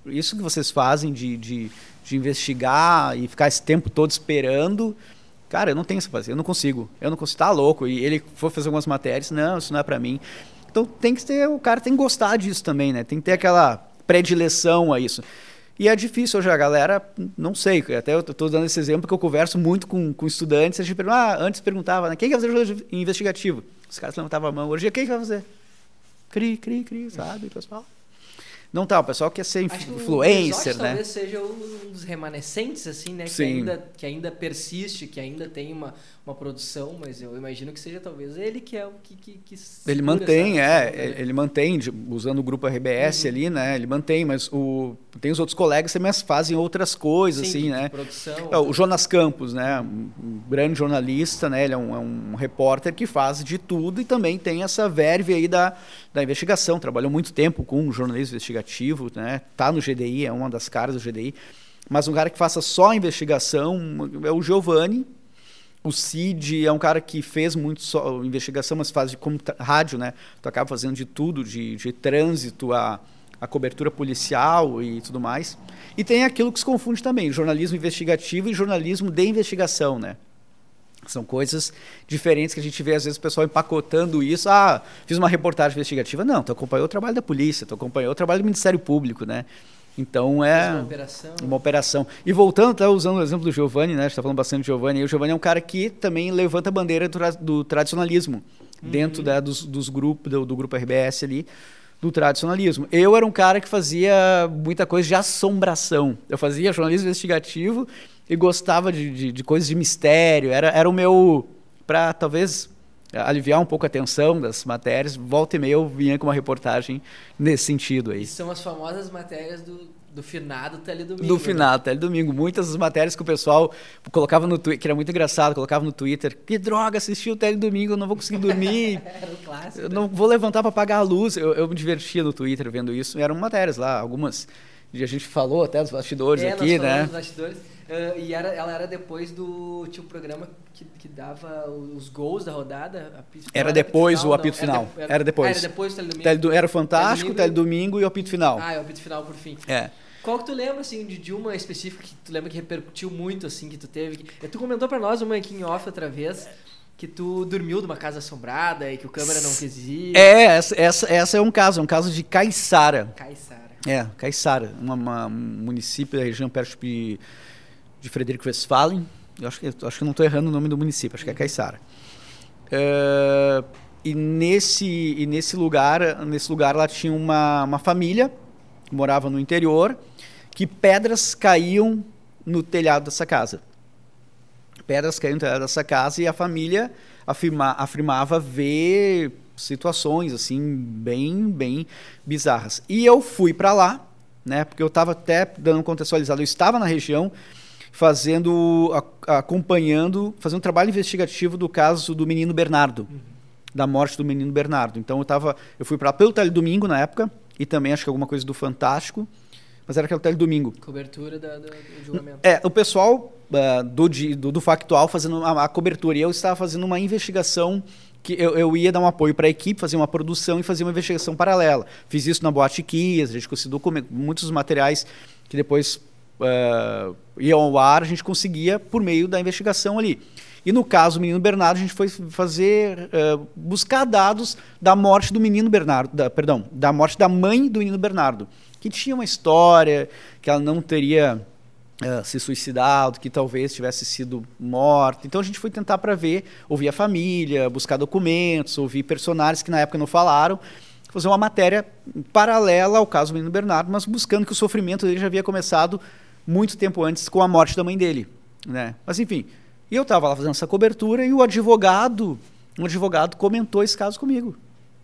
Isso que vocês fazem de, de, de investigar e ficar esse tempo todo esperando, cara, eu não tenho essa paciência, eu não consigo. Eu não consigo, tá louco. E ele foi fazer algumas matérias, não, isso não é para mim. Então tem que ter, o cara tem que gostar disso também, né? Tem que ter aquela predileção a isso. E é difícil hoje, a galera, não sei, até eu estou dando esse exemplo porque eu converso muito com, com estudantes, a gente pergunta, ah, antes perguntava, né, quem vai fazer jornalismo investigativo? Os caras levantavam a mão, hoje quem vai fazer? Cri, cri, cri, sabe, pessoal? Não tá, o pessoal quer ser Acho influencer, que o né? talvez seja um dos remanescentes, assim, né? Que ainda, que ainda persiste, que ainda tem uma, uma produção, mas eu imagino que seja talvez ele que é o que. que, que ele mantém, é. Né? Ele mantém, usando o grupo RBS uhum. ali, né? Ele mantém, mas o, tem os outros colegas que também fazem outras coisas, Sim, assim, de, né? De produção. É, o Jonas Campos, né? Um grande jornalista, né? Ele é um, é um repórter que faz de tudo e também tem essa verve aí da, da investigação. Trabalhou muito tempo com jornalismo investigativo, né? Tá no GDI, é uma das caras do GDI. Mas um cara que faça só investigação é o Giovanni, o Cid é um cara que fez muito só investigação, mas faz de como rádio, né? Tu acaba fazendo de tudo, de, de trânsito a, a cobertura policial e tudo mais. E tem aquilo que se confunde também, jornalismo investigativo e jornalismo de investigação, né? São coisas diferentes que a gente vê, às vezes, o pessoal empacotando isso. Ah, fiz uma reportagem investigativa. Não, tu acompanhou o trabalho da polícia, tu acompanhou o trabalho do Ministério Público, né? Então é uma operação. uma operação. E voltando, até usando o exemplo do Giovanni, né? A gente está falando bastante do Giovanni. E o Giovanni é um cara que também levanta a bandeira do, tra do tradicionalismo uhum. dentro da, dos, dos grupos, do, do, grupo RBS ali, do tradicionalismo. Eu era um cara que fazia muita coisa de assombração. Eu fazia jornalismo investigativo e gostava de, de, de coisas de mistério. Era, era o meu. para talvez aliviar um pouco a tensão das matérias, volta e meia eu vinha com uma reportagem nesse sentido aí. E são as famosas matérias do, do finado Teledomingo. Do né? finado né? Teledomingo. Muitas das matérias que o pessoal colocava no Twitter, que era muito engraçado, colocava no Twitter, que droga, assisti o Teledomingo, eu não vou conseguir dormir. era um clássico. Eu não vou levantar para apagar a luz. Eu, eu me divertia no Twitter vendo isso. Eram matérias lá, algumas a gente falou até dos bastidores é, aqui, né? Dos bastidores. Uh, e era, ela era depois do. Tinha um programa que, que dava os gols da rodada. era depois final, o apito não, final. Era, de, era, era, depois. Era depois do Teledomingo. Teledo, era fantástico, Teledomingo e o apito final. Ah, é o apito final por fim. É. Qual que tu lembra, assim, de, de uma específica que tu lembra que repercutiu muito, assim, que tu teve? Que, tu comentou pra nós uma aqui em off outra vez que tu dormiu numa casa assombrada e que o câmera não quis ir. É, essa, essa, essa é um caso, é um caso de Caiçara. Caiçara. É, Caiçara, uma, uma, um município da região perto de de Frederico Westphalen. Eu acho que, acho que não estou errando o nome do município, acho que é Caiçara. Uh, e nesse, e nesse lugar, nesse lugar lá tinha uma, uma família que morava no interior, que pedras caíam no telhado dessa casa. Pedras caíam no telhado dessa casa e a família afirma, afirmava ver situações assim bem bem bizarras. E eu fui para lá, né? Porque eu estava até dando contextualizado, eu estava na região fazendo, acompanhando, fazendo um trabalho investigativo do caso do menino Bernardo, uhum. da morte do menino Bernardo. Então eu tava, eu fui para pelo Teledomingo na época e também acho que alguma coisa do Fantástico, mas era aquele Teledomingo. Cobertura da, do julgamento. É, o pessoal uh, do, do, do, Factual fazendo a, a, cobertura e eu estava fazendo uma investigação que eu, eu ia dar um apoio para a equipe, fazer uma produção e fazer uma investigação paralela. Fiz isso na Boate Kias, a gente conseguiu muitos materiais que depois uh, iam ao ar, a gente conseguia por meio da investigação ali. E no caso do menino Bernardo, a gente foi fazer uh, buscar dados da morte do menino Bernardo, da, perdão, da morte da mãe do menino Bernardo, que tinha uma história que ela não teria uh, se suicidado, que talvez tivesse sido morta. Então a gente foi tentar para ver, ouvir a família, buscar documentos, ouvir personagens que na época não falaram, fazer uma matéria paralela ao caso do menino Bernardo, mas buscando que o sofrimento dele já havia começado muito tempo antes com a morte da mãe dele, né? Mas enfim, eu estava lá fazendo essa cobertura e o advogado, um advogado comentou esse caso comigo.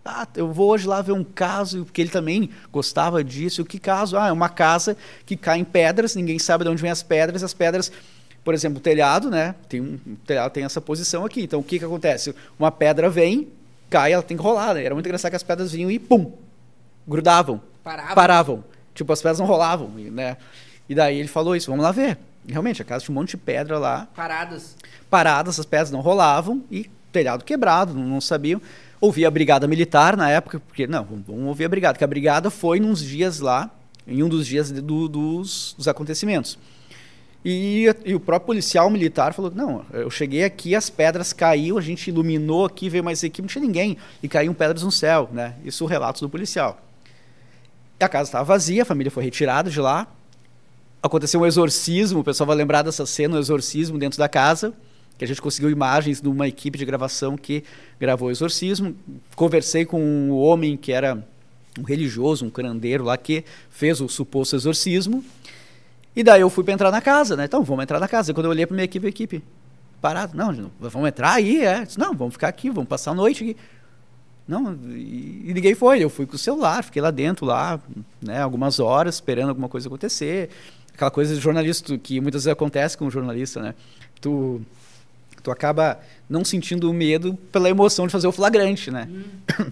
Ah, eu vou hoje lá ver um caso, porque ele também gostava disso. O que caso? Ah, é uma casa que cai em pedras, ninguém sabe de onde vem as pedras, as pedras por exemplo, o telhado, né? Tem um o telhado tem essa posição aqui. Então, o que, que acontece? Uma pedra vem, cai, ela tem que rolar, né? Era muito engraçado que as pedras vinham e pum, grudavam, Parava. paravam. Tipo, as pedras não rolavam, né? E daí ele falou isso, vamos lá ver. Realmente, a casa tinha um monte de pedra lá, Paradas. paradas, as pedras não rolavam e telhado quebrado, não, não sabiam. Ouvi a brigada militar na época, porque não, vamos, ouvir a brigada, porque a brigada foi nos dias lá, em um dos dias do- dos, dos acontecimentos. E, e o próprio policial militar falou: não, eu cheguei aqui, as pedras caíram, a gente iluminou aqui, veio mais equipe, não tinha ninguém, e caíam pedras no céu, né? Isso relatos do policial. A casa estava vazia, a família foi retirada de lá. Aconteceu um exorcismo, o pessoal vai lembrar dessa cena, um exorcismo dentro da casa, que a gente conseguiu imagens de uma equipe de gravação que gravou o exorcismo. Conversei com um homem que era um religioso, um curandeiro lá, que fez o suposto exorcismo. E daí eu fui para entrar na casa, né? Então, vamos entrar na casa. E quando eu olhei para minha equipe, a equipe parado. Não, não, vamos entrar aí, é. Disse, não, vamos ficar aqui, vamos passar a noite aqui. Não, e, e ninguém foi. Eu fui com o celular, fiquei lá dentro, lá, né, algumas horas, esperando alguma coisa acontecer. Aquela coisa de jornalista que muitas vezes acontece com o jornalista, né? Tu, tu acaba não sentindo medo pela emoção de fazer o flagrante, né?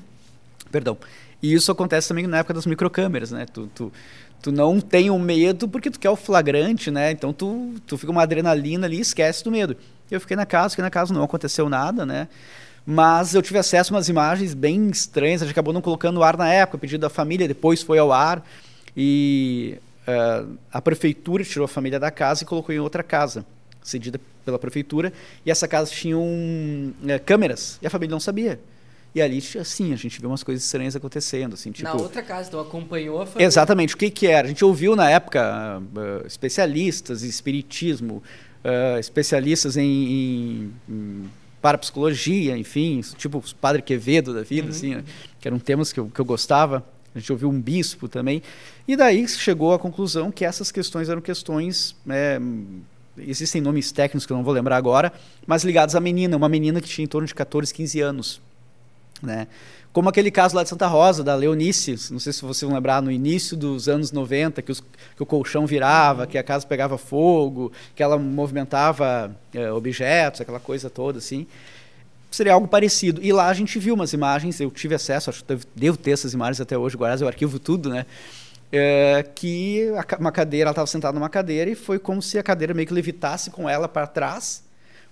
Perdão. E isso acontece também na época das microcâmeras, né? Tu, tu, tu não tem o medo porque tu quer o flagrante, né? Então tu, tu fica uma adrenalina ali e esquece do medo. Eu fiquei na casa, fiquei na casa, não aconteceu nada, né? Mas eu tive acesso a umas imagens bem estranhas, a gente acabou não colocando no ar na época, pedido da família, depois foi ao ar. E eh, a prefeitura tirou a família da casa e colocou em outra casa, cedida pela prefeitura. E essa casa tinha um, eh, câmeras, e a família não sabia. E ali, assim, a gente viu umas coisas estranhas acontecendo, assim, tipo... Na outra casa, então acompanhou a família. Exatamente. O que, que era? A gente ouviu na época ah, especialistas em espiritismo, especialistas em, em- em parapsicologia, enfim, tipo os Padre Quevedo da vida, assim, né? que eram temas que eu, que eu gostava. A gente ouviu um bispo também. E daí chegou à conclusão que essas questões eram questões. é, existem nomes técnicos que eu não vou lembrar agora, mas ligados à menina, uma menina que tinha em torno de 14, 15 anos né? Como aquele caso lá de Santa Rosa, da Leonice, não sei se vocês vão lembrar, no início dos anos 90, que, os- que o colchão virava, que a casa pegava fogo, que ela movimentava eh, objetos, aquela coisa toda, assim. Seria algo parecido. E lá a gente viu umas imagens, eu tive acesso, acho que devo- ter essas imagens até hoje, guardadas, eu arquivo tudo, né? Eh, que a uma cadeira, ela estava sentada numa cadeira e foi como se a cadeira meio que levitasse com ela para trás,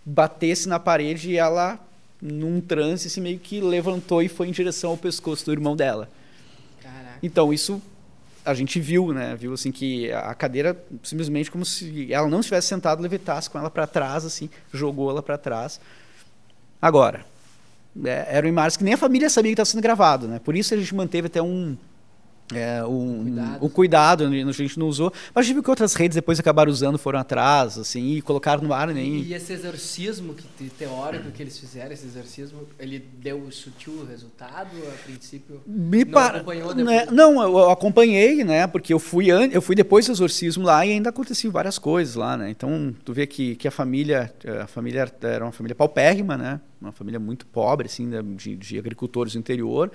batesse na parede e ela num transe assim, meio que levantou e foi em direção ao pescoço do irmão dela. Caraca. Então isso a gente viu, né? Viu assim que a cadeira simplesmente como se ela não estivesse sentada, levitasse com ela para trás assim, jogou ela para trás. Agora, é, eram imagens que nem a família sabia que estava sendo gravado, né? Por isso a gente manteve até um é, um, Cuidado. um cuidado, a gente não usou. Mas viu que outras redes depois acabaram usando, foram atrás, assim, e colocaram no ar nem. E esse exorcismo que, te- teórico que eles fizeram, esse exorcismo, ele deu sutil resultado a princípio? Me Não para- acompanhou né, depois? Não, eu, acompanhei, né? Porque eu fui an... eu fui depois do exorcismo lá e ainda aconteciam várias coisas lá, né? Então, tu vê que, que a família, a família era uma família paupérrima, né? Uma família muito pobre, assim, né? de, de agricultores do interior.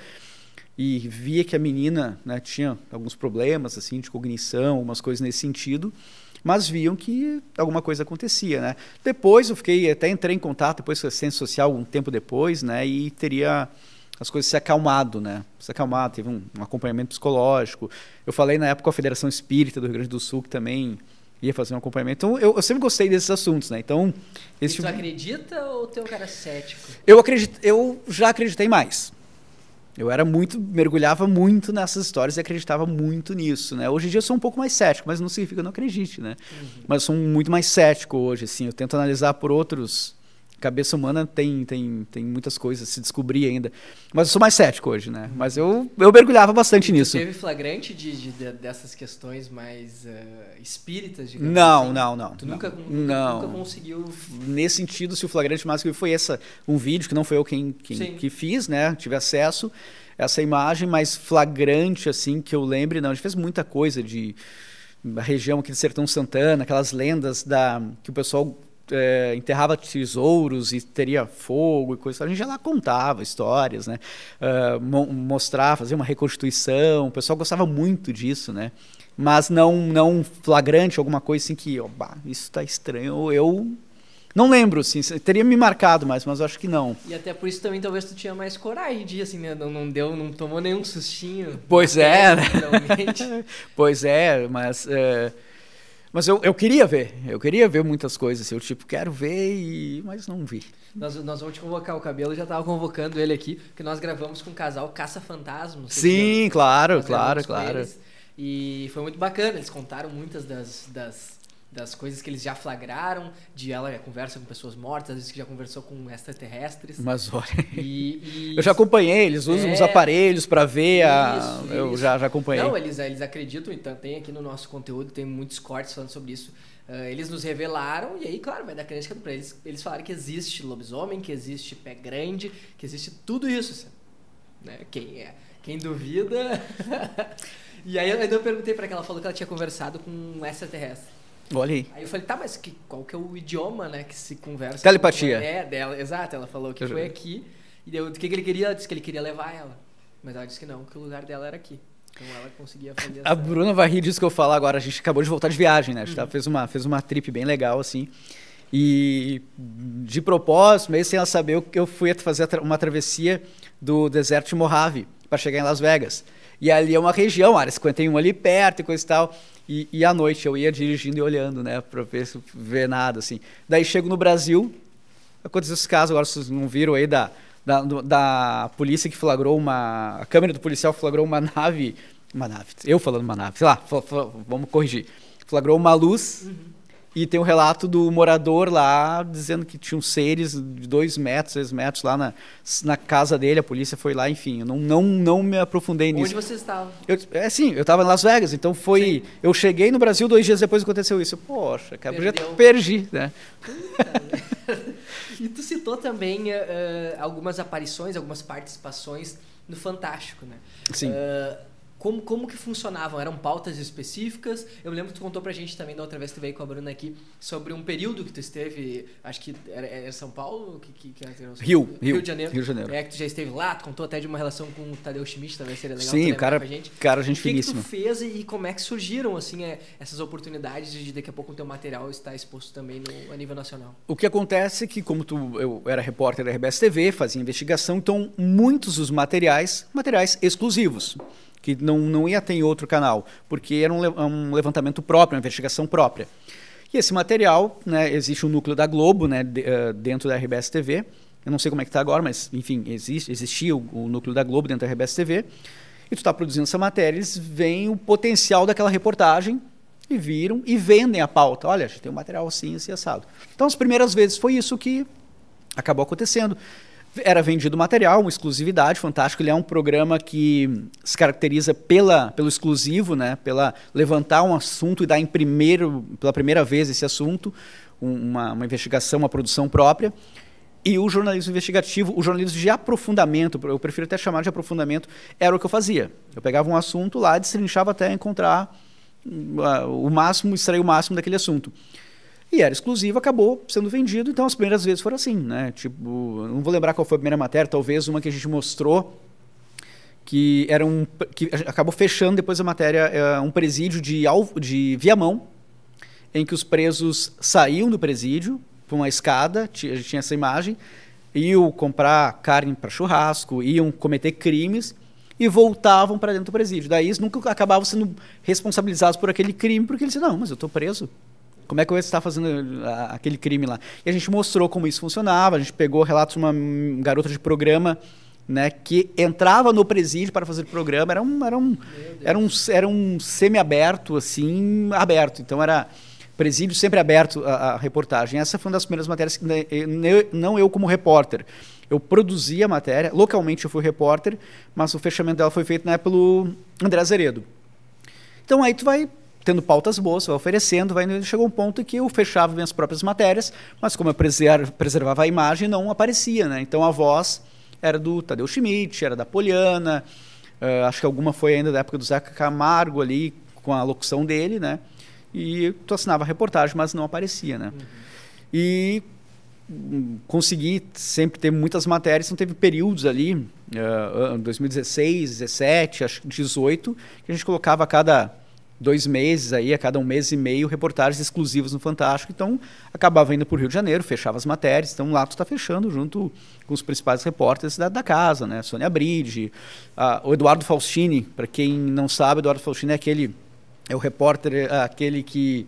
E via que a menina né, tinha alguns problemas, assim, de cognição, umas coisas nesse sentido. Mas viam que alguma coisa acontecia, né? Depois eu fiquei, até entrei em contato depois com a ciência social, um tempo depois, né? E teria as coisas se acalmado, né? Se acalmado, teve um, um acompanhamento psicológico. Eu falei na época com a Federação Espírita do Rio Grande do Sul que também ia fazer um acompanhamento. Então eu, eu sempre gostei desses assuntos, né? Então E esse tu tipo- acredita ou é um cara cético? eu acredito, eu já acreditei mais. Eu era muito, mergulhava muito nessas histórias e acreditava muito nisso, né? Hoje em dia eu sou um pouco mais cético, mas não significa que eu não acredite, né? Mas eu sou muito mais cético hoje, assim. Eu tento analisar por outros. Cabeça humana tem, tem, tem muitas coisas a se descobrir ainda. Mas eu sou mais cético hoje, né? Mas eu, eu mergulhava bastante nisso. Teve flagrante de, de- de- dessas questões mais eh, espíritas, digamos Não, assim? não, não. Tu não. nunca, Não. nunca conseguiu... nesse sentido, se o flagrante máximo que foi essa, um vídeo que não foi eu quem, quem que fiz, né? Tive acesso a essa imagem, mas flagrante assim que eu lembre, não. A gente fez muita coisa de a região aqui de Sertão Santana, aquelas lendas da que o pessoal eh, enterrava tesouros e teria fogo e coisa. A gente já lá contava histórias, né? Ah, mo- mostrar, fazer uma reconstituição. O pessoal gostava muito disso, né? Mas não, não flagrante, alguma coisa assim que, ó, bah, isso está estranho. Eu Não lembro, sim, teria me marcado mais, mas eu acho que não. E até por isso também talvez tu tinha mais coragem de assim, né? Não, não deu, não tomou nenhum sustinho. Pois é, né? pois é, mas. É... Mas eu, eu queria ver, eu queria ver muitas coisas. Eu, tipo, quero ver, e... mas não vi. Nós, nós vamos te convocar o cabelo, já tava convocando ele aqui, porque nós gravamos com o casal Caça Fantasmas. Sim, claro, claro, claro. e foi muito bacana, eles contaram muitas das, das das coisas que eles já flagraram, de ela conversa com pessoas mortas, às vezes que já conversou com extraterrestres. Mas olha, e, e... eu já acompanhei, eles usam é... os aparelhos para ver a... Isso, eu Já, já acompanhei. Não, eles, eles acreditam, então tem aqui no nosso conteúdo, tem muitos cortes falando sobre isso. Uh, eles nos revelaram, e aí, claro, vai dar crítica para eles. Eles falaram que existe lobisomem, que existe pé grande, que existe tudo isso. Né? Quem é? Quem duvida. e aí eu, eu perguntei para ela, ela falou que ela tinha conversado com um extraterrestre. Olha aí. Aí eu falei, tá, mas que, qual que é o idioma, né, que se conversa? Telepatia. É, dela, exato. Ela falou que eu foi aqui. E deu, o que, que ele queria? Ela disse que ele queria levar ela. Mas ela disse que não, que o lugar dela era aqui. Então ela conseguia fazer A Bruna vai rir disso que eu falar agora. A gente acabou de voltar de viagem, né? A gente uhum. fez, uma, fez uma trip bem legal, assim. E de propósito, meio sem ela saber, eu fui fazer uma travessia do deserto de Mojave para chegar em Las Vegas. E ali é uma região, área 51 ali perto e coisa e tal. E, e à noite eu ia dirigindo e olhando, né, para ver se ver nada assim. Daí chego no Brasil, aconteceu esse caso, agora vocês não viram aí da, da, da polícia que flagrou uma, a câmera do policial flagrou uma nave, uma nave, eu falando uma nave, sei lá, vamos corrigir, flagrou uma luz. Uhum e tem um relato do morador lá dizendo que tinham seres de dois metros, três metros lá na, na casa dele. A polícia foi lá, enfim. Eu não, não, não me aprofundei nisso. Onde você estava? Eu, é sim, eu estava em Las Vegas. Então foi. Sim. Eu cheguei no Brasil dois dias depois aconteceu isso. Poxa, cara, já perdi, né? e tu citou também uh, algumas aparições, algumas participações no Fantástico, né? Sim. Uh, como, como que funcionavam? Eram pautas específicas? Eu lembro que tu contou pra gente também da outra vez que tu veio com a Bruna aqui sobre um período que tu esteve, acho que era, era São Paulo? Que, que, que era Rio, Rio, Rio, de Janeiro. Rio de Janeiro. É que tu já esteve lá, tu contou até de uma relação com o Tadeu Schmidt, talvez seria legal Sim, o cara, gente. cara, gente o que finíssima. O que tu fez e como é que surgiram assim é, essas oportunidades de daqui a pouco o teu material estar exposto também no, a nível nacional? O que acontece é que como tu, eu era repórter da RBS TV, fazia investigação, então muitos dos materiais, materiais exclusivos que não, não ia ter em outro canal, porque era um, um levantamento próprio, uma investigação própria. E esse material, né, existe um núcleo da Globo né, de, uh, dentro da RBS TV. Eu não sei como é que está agora, mas enfim, existe, existia o, o, núcleo da Globo dentro da RBS TV. E tu está produzindo essa matéria, eles veem o potencial daquela reportagem e viram e vendem a pauta. Olha, a gente tem um material assim, assim, assado. Então, as primeiras vezes foi isso que acabou acontecendo era vendido material, uma exclusividade, fantástico. Ele é um programa que se caracteriza pela, pelo exclusivo, né? Pela levantar um assunto e dar em primeiro, pela primeira vez esse assunto, uma, uma investigação, uma produção própria. E o jornalismo investigativo, o jornalismo de aprofundamento, eu prefiro até chamar de aprofundamento, era o que eu fazia. Eu pegava um assunto lá, destrinchava até encontrar uh, o máximo, extrair o máximo daquele assunto. E era exclusivo, acabou sendo vendido. Então as primeiras vezes foram assim, né? Tipo, não vou lembrar qual foi a primeira matéria, talvez uma que a gente mostrou que era um que acabou fechando depois a matéria é, um presídio de de Viamão, em que os presos saíam do presídio por uma escada, a gente tinha essa imagem, iam comprar carne para churrasco, iam cometer crimes e voltavam para dentro do presídio. Daí eles nunca acabavam sendo responsabilizados por aquele crime, porque eles diziam, não, mas eu estou preso, como é que eu estar fazendo aquele crime lá? E a gente mostrou como isso funcionava, a gente pegou relatos de uma garota de programa né, que entrava no presídio para fazer o programa, era um, era um, era um, era um semi-aberto, assim, aberto. Então era presídio sempre aberto a, a, reportagem. Essa foi uma das primeiras matérias que não eu como repórter. Eu produzi a matéria, localmente eu fui repórter, mas o fechamento dela foi feito época pelo André Azeredo. Então aí tu vai tendo pautas boas, vai oferecendo, vai chegou um ponto que eu fechava minhas próprias matérias, mas como eu preservava a imagem, não aparecia, né? Então a voz era do Tadeu Schmidt, era da Poliana, uh, acho que alguma foi ainda da época do Zeca Camargo ali, com a locução dele, né? E tu assinava a reportagem, mas não aparecia, né? Uhum. E hum, consegui sempre ter muitas matérias, então teve períodos ali, uh, 2016, 17, acho que 18, que a gente colocava a cada dois meses aí, a cada um mês e meio, reportagens exclusivas no Fantástico. Então, acabava indo para o Rio de Janeiro, fechava as matérias. Então, lá tu está fechando junto com os principais repórteres da, da casa, né? Sônia Bride, a, o Eduardo Faustini, para quem não sabe, Eduardo Faustini é aquele, é o repórter, é aquele que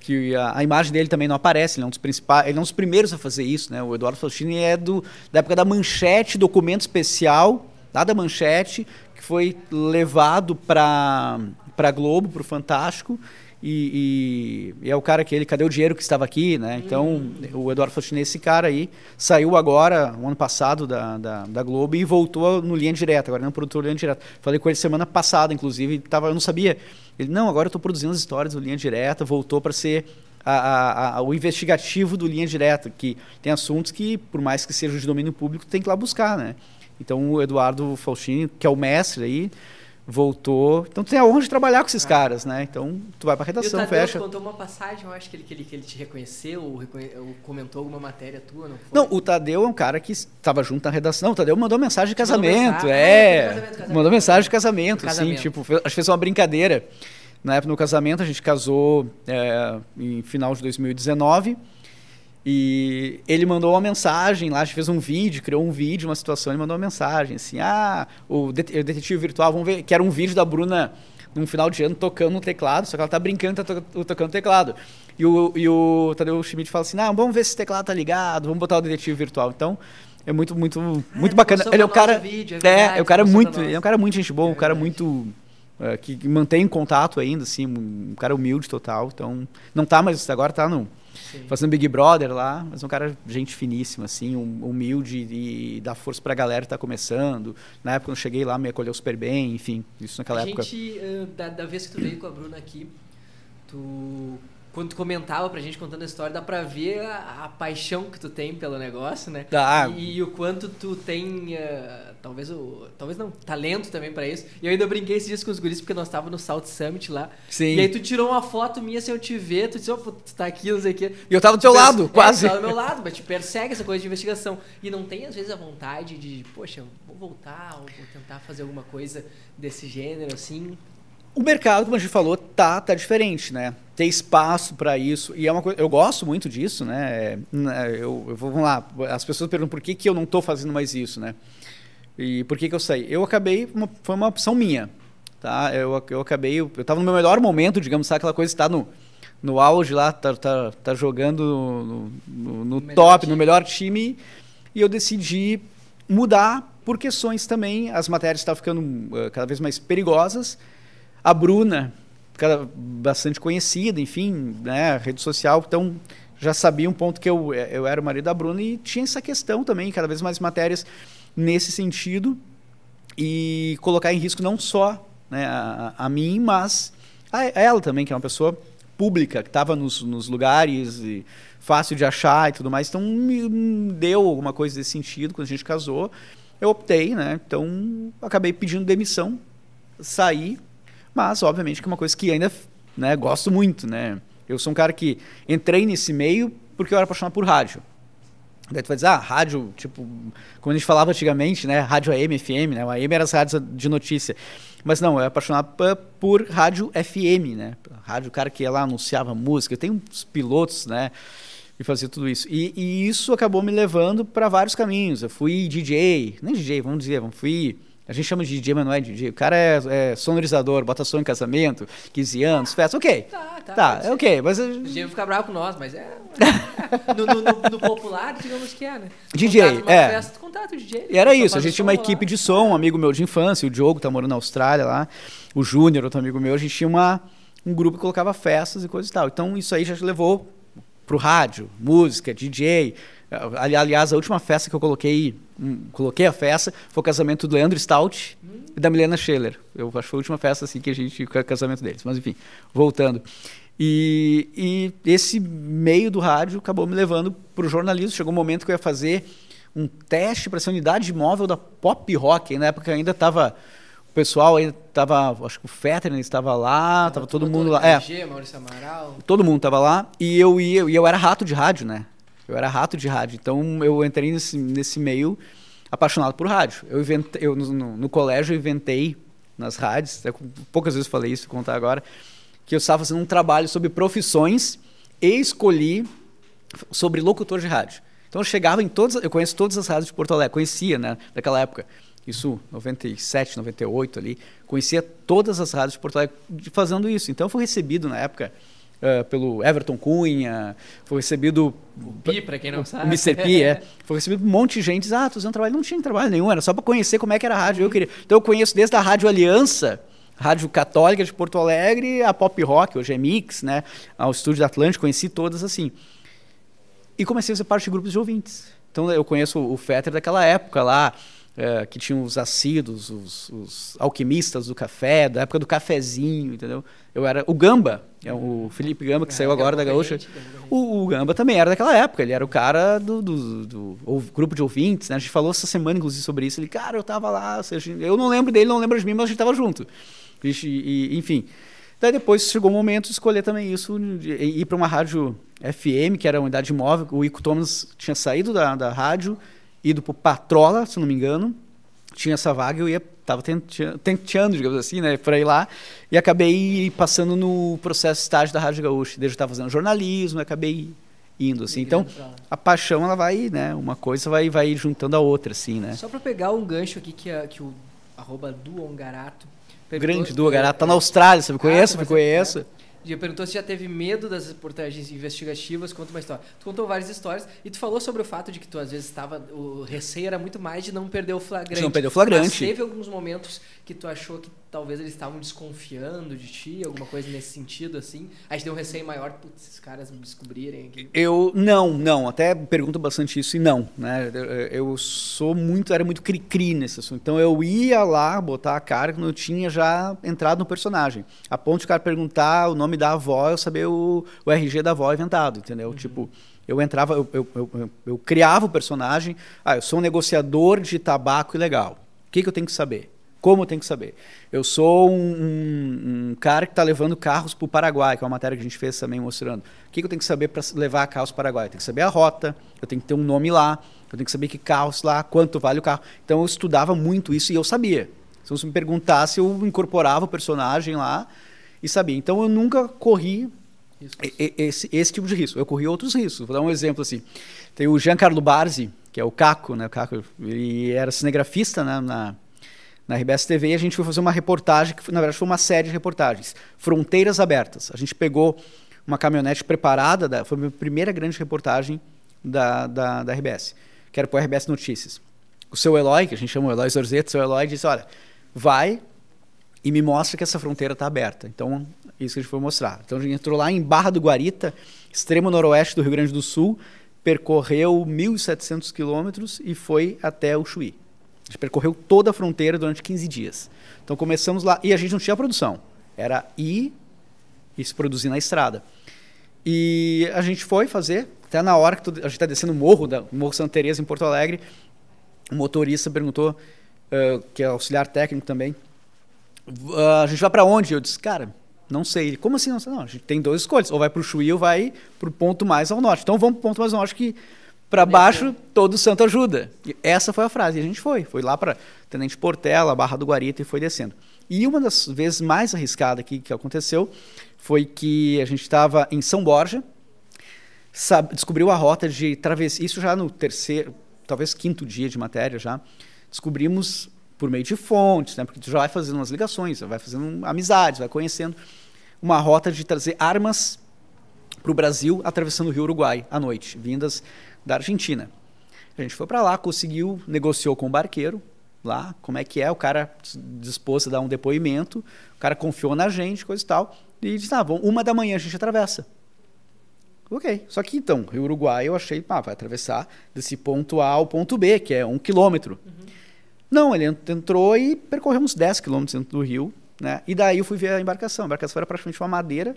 que a, a, imagem dele também não aparece, ele é um dos principais, ele é um dos primeiros a fazer isso, né? O Eduardo Faustini é do, da época da Manchete, documento especial, lá da Manchete, que foi levado para para Globo, para o Fantástico. E, e, e, é o cara que ele, cadê o dinheiro que estava aqui, né? Então, uhum. o Eduardo Faustini, esse cara aí, saiu agora, o ano passado, da, da, da, Globo e voltou no Linha Direta, agora não produtor Linha Direta. Falei com ele semana passada, inclusive, tava, eu não sabia. Ele, não, agora eu estou produzindo as histórias do Linha Direta, voltou para ser a, a, a, o investigativo do Linha Direta, que tem assuntos que, por mais que sejam de domínio público, tem que ir lá buscar, né? Então, o Eduardo Faustini, que é o mestre aí, voltou. Então tu tem a honra de trabalhar com esses ah. caras, né? Então tu vai pra redação, e o Tadeu fecha. contou uma passagem, eu acho que ele, que ele, que ele te reconheceu ou, reconhe... ou comentou alguma matéria tua, não foi? Não, o Tadeu é um cara que estava junto na redação. Não, o Tadeu mandou mensagem de casamento, mensagem. é. Ah, casamento, casamento. Mandou mensagem de casamento, casamento. assim, tipo, acho que fez uma brincadeira. Na época no casamento, a gente casou é, em final de 2019. E ele mandou uma mensagem lá, a gente fez um vídeo, criou um vídeo, uma situação, ele mandou uma mensagem assim: ah, o detetive virtual, vamos ver, que era um vídeo da Bruna num final de ano tocando no teclado, só que ela tá brincando, tá to tocando teclado. E o, e o Tadeu Schmidt fala assim: ah, vamos ver se esse teclado tá ligado, vamos botar o detetive virtual. Então, é muito, muito, ah, muito bacana. Ele é um cara. Vídeo, é, verdade, é, é um cara muito. Ele é um cara muito gente boa, é um cara muito. É, que mantém contato ainda, assim, um cara humilde total. Então, não tá, mas agora tá no Sim. fazendo Big Brother lá, mas um cara gente finíssima, assim, humilde e dá força pra galera que tá começando. Na época eu cheguei lá, me acolheu super bem, enfim, isso naquela a época. Gente, da, da vez que tu veio com a Bruna aqui, tu quando tu comentava pra gente contando a história, dá pra ver a, a paixão que tu tem pelo negócio, né? Dá. E, e o quanto tu tem, uh, talvez o, talvez não, talento também pra isso. E eu ainda brinquei esses dias com os guris, porque nós tava no South Summit lá. Sim. E aí tu tirou uma foto minha sem eu te ver, tu disse, oh, tu tá aqui, não sei o quê. E eu tava do teu lado, quase. É, tu tava do meu lado, mas te persegue essa coisa de investigação. E não tem, às vezes, a vontade de, poxa, vou voltar, ou vou tentar fazer alguma coisa desse gênero, assim o mercado, como a gente falou, tá, tá diferente, né? Tem espaço para isso e é uma coisa. Eu gosto muito disso, né? Eu, eu, vamos lá. As pessoas perguntam por que, que eu não estou fazendo mais isso, né? E por que, que eu saí? Eu acabei, uma, foi uma opção minha, tá? Eu, eu acabei, eu estava no meu melhor momento, digamos, sabe aquela coisa está no no auge lá, tá, tá, tá jogando no, no, no top, time. no melhor time, e eu decidi mudar por questões também. As matérias estavam ficando uh, cada vez mais perigosas a Bruna, cara bastante conhecida, enfim, né, rede social, então já sabia um ponto que eu, eu era o marido da Bruna e tinha essa questão também, cada vez mais matérias nesse sentido e colocar em risco não só né, a, a mim, mas a, a ela também, que é uma pessoa pública, que estava nos, nos lugares e fácil de achar e tudo mais. Então me deu alguma coisa desse sentido quando a gente casou. Eu optei, né? Então acabei pedindo demissão, saí mas, obviamente, que é uma coisa que ainda né, gosto muito, né? Eu sou um cara que entrei nesse meio porque eu era apaixonado por rádio. Daí tu vai dizer, ah, rádio, tipo, como a gente falava antigamente, né? Rádio AM, FM, né? O AM era as rádios de notícia. Mas não, eu era apaixonado por rádio FM, né? Rádio, o cara que ia lá, anunciava música. Tem uns pilotos, né? E fazia tudo isso. E, e isso acabou me levando para vários caminhos. Eu fui DJ, nem DJ, vamos dizer, fui a gente chama de DJ, mas não é DJ. O cara é, é sonorizador, bota som em casamento, 15 anos, festa, ok. Tá, tá. Tá, é ok, mas... O DJ fica bravo com nós, mas é... no, no, no, no, popular, digamos que é, né? DJ, é. Festa, contato DJ. E era isso, a gente tinha uma equipe de som, um amigo meu de infância, o Diogo tá morando na Austrália lá, o Júnior, outro amigo meu, a gente tinha uma, um grupo que colocava festas e coisa e tal. Então isso aí já levou pro rádio, música, DJ... Aliás, a última festa que eu coloquei, um, coloquei a festa, foi o casamento do Leandro Stout hum. e da Milena Scheller. Eu acho que foi a última festa assim que a gente, o casamento deles. Mas enfim, voltando. E, e esse meio do rádio acabou me levando para o jornalismo. Chegou um momento que eu ia fazer um teste para essa unidade móvel da Pop Rock. na época ainda estava o pessoal aí estava, acho que o Fetter estava lá, estava todo mundo lá. é, Maurício Amaral. Todo mundo estava lá e eu ia, e eu era rato de rádio, né? Eu era rato de rádio, então eu entrei nesse, nesse meio apaixonado por rádio. Eu, inventei, eu no, no, colégio eu inventei nas rádios, poucas vezes falei isso, vou contar agora. que eu estava fazendo um trabalho sobre profissões e escolhi sobre locutor de rádio. Então eu chegava em todas, eu conheço todas as rádios de Porto Alegre, conhecia, né, daquela época. Isso 97, 98 ali, conhecia todas as rádios de Porto Alegre fazendo isso. Então eu fui recebido na época uh, pelo Everton Cunha, foi recebido. O Pi, para quem não sabe. O Mr. Pi, é. Foi recebido um monte de gente. Ah, tu fazendo trabalho. Não tinha trabalho nenhum, era só para conhecer como é que era a rádio. Eu queria. Então eu conheço desde a Rádio Aliança, Rádio Católica de Porto Alegre, a Pop Rock, hoje é Mix, né? Ao Estúdio da Atlântico, conheci todas assim. E comecei a ser parte de grupos de ouvintes. Então eu conheço o Fetter daquela época lá, é, que tinha os assíduos, os, os, alquimistas do café, da época do cafezinho, entendeu? Eu era o Gamba, é o Felipe Gamba que é, saiu agora da Gaúcha. O, o, Gamba também era daquela época, ele era o cara do, do, do, do, grupo de ouvintes, né? A gente falou essa semana inclusive sobre isso. Ele, cara, eu tava lá, seja, eu não lembro dele, não lembro de mim, mas a gente tava junto. E, e, enfim. Daí depois chegou o momento de escolher também isso, de ir para uma rádio FM, que era uma unidade móvel. O Ico Thomas tinha saído da, da rádio ido para Patrola, se não me engano. Tinha essa vaga, eu ia estava tenteando, digamos assim, né, para ir lá, e acabei passando no processo estágio da Rádio Gaúcha. Desde eu estava fazendo jornalismo, acabei indo assim. Então, a paixão ela vai, né, uma coisa vai vai juntando a outra assim, né? Só para pegar um gancho aqui que, a, que o arroba Duongarato Grande Duongarato, tá na Austrália, você me conhece? Ah, me conhece? Dia perguntou se já teve medo das reportagens investigativas, conta uma história. Tu contou várias histórias e tu falou sobre o fato de que tu às vezes estava. O receio era muito mais de não perder o flagrante. De não perder o flagrante. Mas teve alguns momentos que tu achou que talvez eles estavam desconfiando de ti, alguma coisa nesse sentido, assim? Aí gente tem um receio maior, putz, esses caras me descobrirem aqui. Eu, não, não. Até pergunto bastante isso e não, né? Eu, eu sou muito, era muito cri-cri nesse assunto. Então eu ia lá botar a cara quando eu tinha já entrado no personagem. A ponto de o cara perguntar o nome da avó, eu saber o, o RG da avó inventado, entendeu? Uhum. Tipo eu entrava, eu, eu, eu, eu, criava o personagem. Ah, eu sou um negociador de tabaco ilegal. O que, que eu tenho que saber? Como eu tenho que saber? Eu sou um, um, um cara que está levando carros para o Paraguai, que é uma matéria que a gente fez também mostrando. O que, que eu tenho que saber para levar carros para o Paraguai? Eu tenho que saber a rota, eu tenho que ter um nome lá, eu tenho que saber que carros lá, quanto vale o carro. Então eu estudava muito isso e eu sabia. Se você me perguntasse, eu incorporava o personagem lá e sabia. Então eu nunca corri esse, esse, tipo de risco. Eu corri outros riscos. Vou dar um exemplo assim. Tem o Giancarlo Barzi, que é o Caco, né? O Caco, ele era cinegrafista né? na na RBS TV, a gente foi fazer uma reportagem, que na verdade foi uma série de reportagens, Fronteiras Abertas. A gente pegou uma caminhonete preparada, da, foi a minha primeira grande reportagem da, da, da RBS, que era para RBS Notícias. O seu Eloy, que a gente chama o Eloy Zorzeto, seu Eloy disse, olha, vai e me mostra que essa fronteira está aberta. Então, isso que a gente foi mostrar. Então, a gente entrou lá em Barra do Guarita, extremo noroeste do Rio Grande do Sul, percorreu 1.700 quilômetros e foi até o Chuí. Gente percorreu toda a fronteira durante 15 dias. Então começamos lá e a gente não tinha produção. Era ir e se produzir na estrada. E a gente foi fazer, até na hora que a gente está descendo o morro, da Morro Santa Teresa em Porto Alegre, o motorista perguntou, uh, que é auxiliar técnico também, uh, a gente vai para onde? Eu disse, cara, não sei. Ele, como assim? Não, sei? não, a gente tem duas escolhas, ou vai para o Chuí ou vai para o ponto mais ao norte. Então vamos para o ponto mais ao norte que para baixo, todo santo ajuda. E essa foi a frase. E a gente foi. Foi lá para Tenente Portela, Barra do Guarita e foi descendo. E uma das vezes mais arriscadas que, que aconteceu foi que a gente estava em São Borja, sabe, descobriu a rota de travessia. Isso já no terceiro, talvez quinto dia de matéria já. Descobrimos por meio de fontes, né, porque tu já vai fazendo umas ligações, vai fazendo amizades, vai conhecendo uma rota de trazer armas para o Brasil atravessando o Rio Uruguai à noite, vindas da Argentina. A gente foi para lá, conseguiu, negociou com o barqueiro lá, como é que é, o cara disposto a dar um depoimento, o cara confiou na gente, coisa e tal, e disse, ah, bom, uma da manhã a gente atravessa. Ok, só que então, Rio Uruguai eu achei, ah, vai atravessar desse ponto A ao ponto B, que é um quilômetro. Uhum. Não, ele entrou e percorremos 10 quilômetros dentro do rio, né? E daí eu fui ver a embarcação. A embarcação era praticamente uma madeira,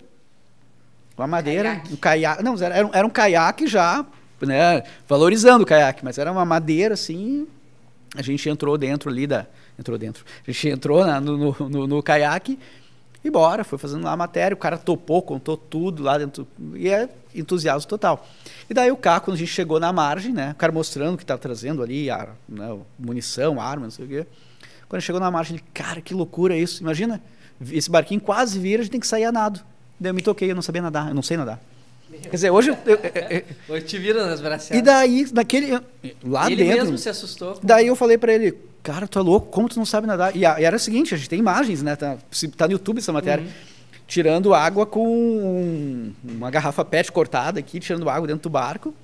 uma madeira, caiaque. um caiaque. Não, era, era um caiaque já né, valorizando o caiaque, mas era uma madeira assim. A gente entrou dentro ali da. Entrou dentro. A gente entrou na, no, no, no, no, caiaque e bora, foi fazendo lá a matéria. O cara topou, contou tudo lá dentro. E é entusiasmo total. E daí o carro, quando a gente chegou na margem, né, o cara mostrando que estava trazendo ali a, né, munição, arma, não sei o quê. Quando chegou na margem, ele, cara, que loucura isso. Imagina, esse barquinho quase vira, a gente tem que sair a nado. Daí eu me toquei, eu não sabia nadar, eu não sei nadar. Quer dizer, hoje eu, eu, eu, Hoje te vira nas braçadas. E daí, naquele. Lá ele dentro. mesmo se assustou. Daí eu falei pra ele, cara, tu é louco, como tu não sabe nadar? E, a- e era o seguinte, a gente tem imagens, né? Tá, tá no YouTube essa matéria. Uhum. Tirando água com um- uma garrafa PET cortada aqui, tirando água dentro do barco.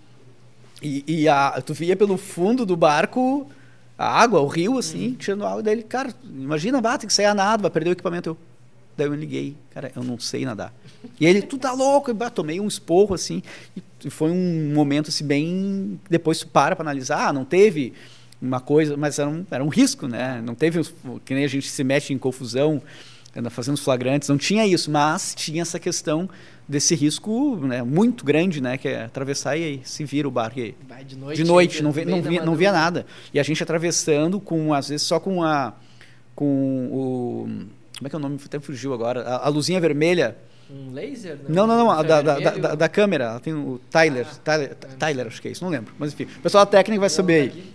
E, e a, tu via pelo fundo do barco a água, o rio, assim, Uhum. tirando água dele. Cara, imagina, bah, tem que sair a nada, vai perder o equipamento. Eu, daí eu liguei, cara, eu não sei nadar. E ele, tu tá louco? Eu bah, tomei um esporro, assim. E foi um momento, assim, bem. Depois tu para pra analisar, ah, não teve uma coisa, mas era um, era um risco, né? Não teve, que nem a gente se mete em confusão, fazendo os flagrantes, não tinha isso, mas tinha essa questão desse risco né, muito grande, né? Que é atravessar e aí se vira o barco. E Vai de noite. de noite, não, vê, não, via, não via nada. E a gente atravessando com, às vezes, só com a. com o. Como é que é o nome? Até fugiu agora. A, a luzinha vermelha. Um laser? Não, não, não. a da, da, da, da- da câmera. Ela tem o Tyler. Ah, Tyler, não Tyler, acho que é isso, não lembro. Mas enfim, o pessoal da técnica vai Não, saber aí. tá aqui?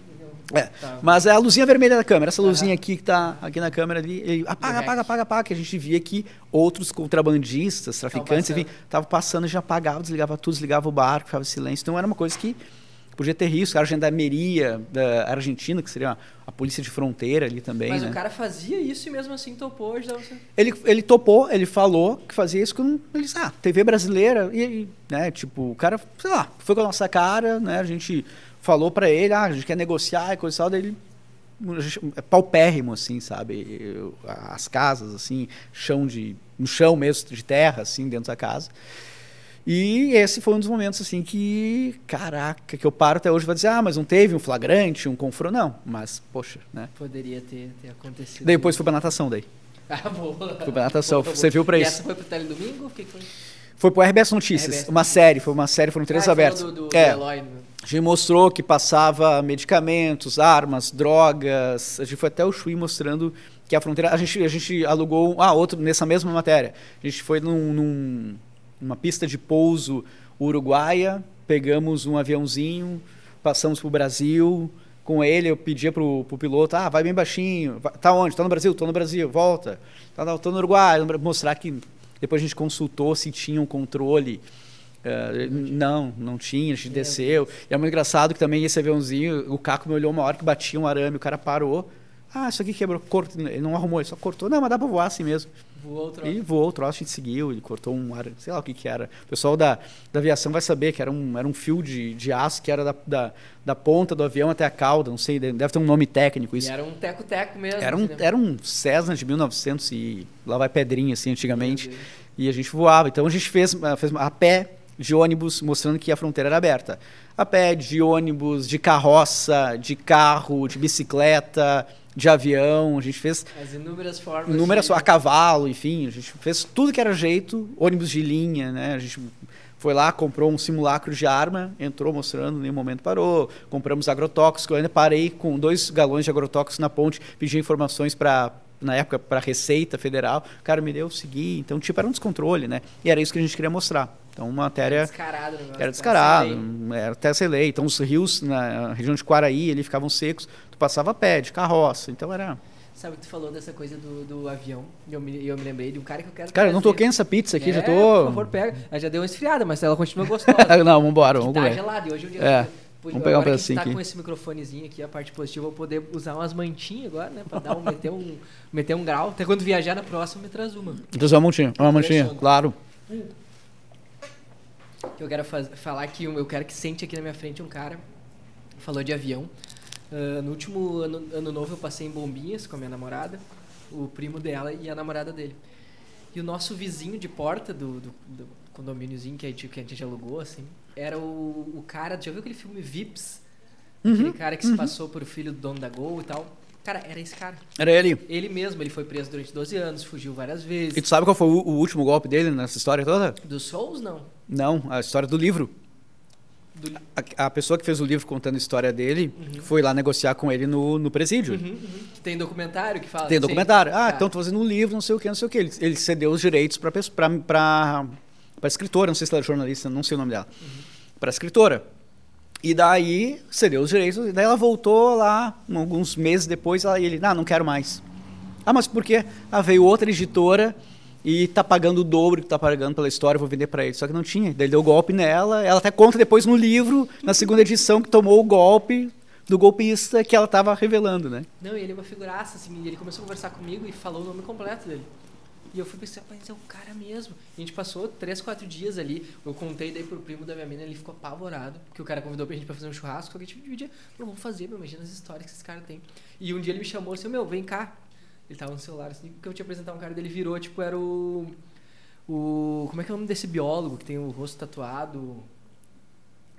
É, Tá. mas é a luzinha vermelha da câmera, essa luzinha aqui que tá aqui na câmera ali, ele apaga, apaga, apaga, apaga, que a gente via que outros contrabandistas, traficantes, passando. enfim, estavam passando, já apagava, desligava tudo, desligava o barco, ficava em silêncio. Então era uma coisa que podia ter risco. A gendarmeria da Argentina, que seria a, polícia de fronteira ali também, Mas né? o cara fazia isso e mesmo assim topou. Você... Ele, ele topou, ele falou que fazia isso com. Ele disse, ah, TV brasileira, e, e, né, tipo, o cara, sei lá, foi com a nossa cara, né, a gente falou pra ele, ah, a gente quer negociar e coisa e tal, daí ele. É paupérrimo, assim, sabe? As casas, assim, chão de. no chão mesmo, de terra, assim, dentro da casa. E esse foi um dos momentos, assim, que. Caraca, que eu paro até hoje e vou dizer, ah, mas não teve um flagrante, um confronto. Não, mas, poxa, né? Poderia ter, ter acontecido. Depois foi pra natação daí. Ah, boa. Foi pra natação, Boa, você boa. viu pra e isso. essa foi pro Teledomingo? O que foi? Foi pro RBS Notícias, RBS uma série, foi uma série, foram três Ah, abertos. Do, do, é, do Eloy, a gente mostrou que passava medicamentos, armas, drogas. A gente foi até o Chuí mostrando que a fronteira. A gente, a gente alugou. Ah, outro nessa mesma matéria. A gente foi num, num- numa pista de pouso uruguaia, pegamos um aviãozinho, passamos pro Brasil. Com ele, eu pedia pro, pro piloto, ah, vai bem baixinho. Tá onde? Tá no Brasil? Tô no Brasil, volta. Tá, não, tô no Uruguai. Mostrar que. Depois a gente consultou se tinha um controle. Eh, não, não tinha, a gente desceu. E é muito engraçado que também esse aviãozinho, o Caco me olhou uma hora que batia um arame, o cara parou. Ah, isso aqui quebrou, cortou. Ele não arrumou, ele só cortou. Não, mas dá pra voar assim mesmo. Voou outro. E voou o troço, a gente seguiu, ele cortou um ar, sei lá o que que era. O pessoal da, da aviação vai saber que era um, era um fio de, de aço que era da, da, da ponta do avião até a cauda, não sei, deve ter um nome técnico isso. E era um teco-teco mesmo. Era um, assim, né? era um Cessna de 1900 e lá vai pedrinha assim antigamente. E a gente voava. Então a gente fez, eh, fez a pé de ônibus, mostrando que a fronteira era aberta. A pé de ônibus, de carroça, de carro, de bicicleta, de avião. A gente fez As inúmeras formas. inúmeras de... a cavalo, enfim. A gente fez tudo que era jeito, ônibus de linha, né? A gente foi lá, comprou um simulacro de arma, entrou mostrando, nenhum momento parou. Compramos agrotóxico, eu ainda parei com dois galões de agrotóxico na ponte, pedi informações para na época para Receita Federal, o cara me deu, segui, então tipo era um descontrole, né? E era isso que a gente queria mostrar. Então uma matéria Descarado o negócio. era descarado, era até sem lei. Então os rios na região de Quaraí, ali ficavam secos, tu passava a pé, de carroça, então era... Sabe que tu falou dessa coisa do, do avião? E eu me, eu me lembrei de um cara que eu quero Cara, eu não toquei nessa pizza aqui, É, já tô... Por favor, pega. Ela já deu uma esfriada, mas ela continua gostosa. não, vambora, vamos tá comer. gelado. E hoje o dia. É. Vamos pegar um pedacinho tá aqui. com esse microfonezinho aqui, a parte positiva, eu vou poder usar umas mantinhas agora, né? Pra dar um, meter, um, meter um grau. Até quando viajar na próxima, me traz uma. Só uma montinha, uma Impressiona. claro. eu quero faz- falar que eu quero que sente aqui na minha frente um cara falou de avião. Ah, no último ano, ano novo eu passei em Bombinhas com a minha namorada, o primo dela e a namorada dele. E o nosso vizinho de porta do, do, do condomíniozinho que a, gente, que a gente alugou, assim, era o, o cara. Já viu aquele filme Vips? Aquele Uhum, cara que se passou por filho do dono da Gol e tal. Cara, era esse cara. Era ele. Ele mesmo, ele foi preso durante 12 anos, fugiu várias E vezes. tu sabe qual foi o, o último golpe dele nessa história toda? Do Souls, não. Não, a história do livro. Do, A, a pessoa que fez o livro contando a história dele foi lá negociar com ele no, no presídio. Uhum, uhum. Tem documentário que fala. Tem sim. documentário. Ah, Tá. então tô fazendo um livro, não sei o que, não sei o que. Ele, ele cedeu os direitos para para escritora, não sei se ela é jornalista, não sei o nome dela. Para escritora. E daí cedeu os direitos, e daí ela voltou lá, alguns meses depois, ela, e ele, ah, não quero mais. Ah, mas por quê? Ah, veio outra editora e tá pagando o dobro que tá pagando pela história, vou vender para ele. Só que não tinha. Daí ele deu golpe nela. Ela até conta depois no livro, na segunda edição, que tomou o golpe do golpista que ela estava revelando, né? Não, e ele é uma figuraça, assim, ele começou a conversar comigo e falou o nome completo dele. E eu fui pensar, mas é o cara mesmo. E a gente passou três, quatro dias ali. Eu contei daí pro primo da minha mina, ele ficou apavorado. Porque o cara convidou pra gente pra fazer um churrasco. Que a gente dividia. Não, vamos fazer, meu, imagina as histórias que esse cara tem. E um dia ele me chamou assim, meu, vem cá. Ele tava no celular, assim, que eu tinha apresentar um cara dele, virou, tipo, era o. O. Como é que é o nome desse biólogo que tem o rosto tatuado?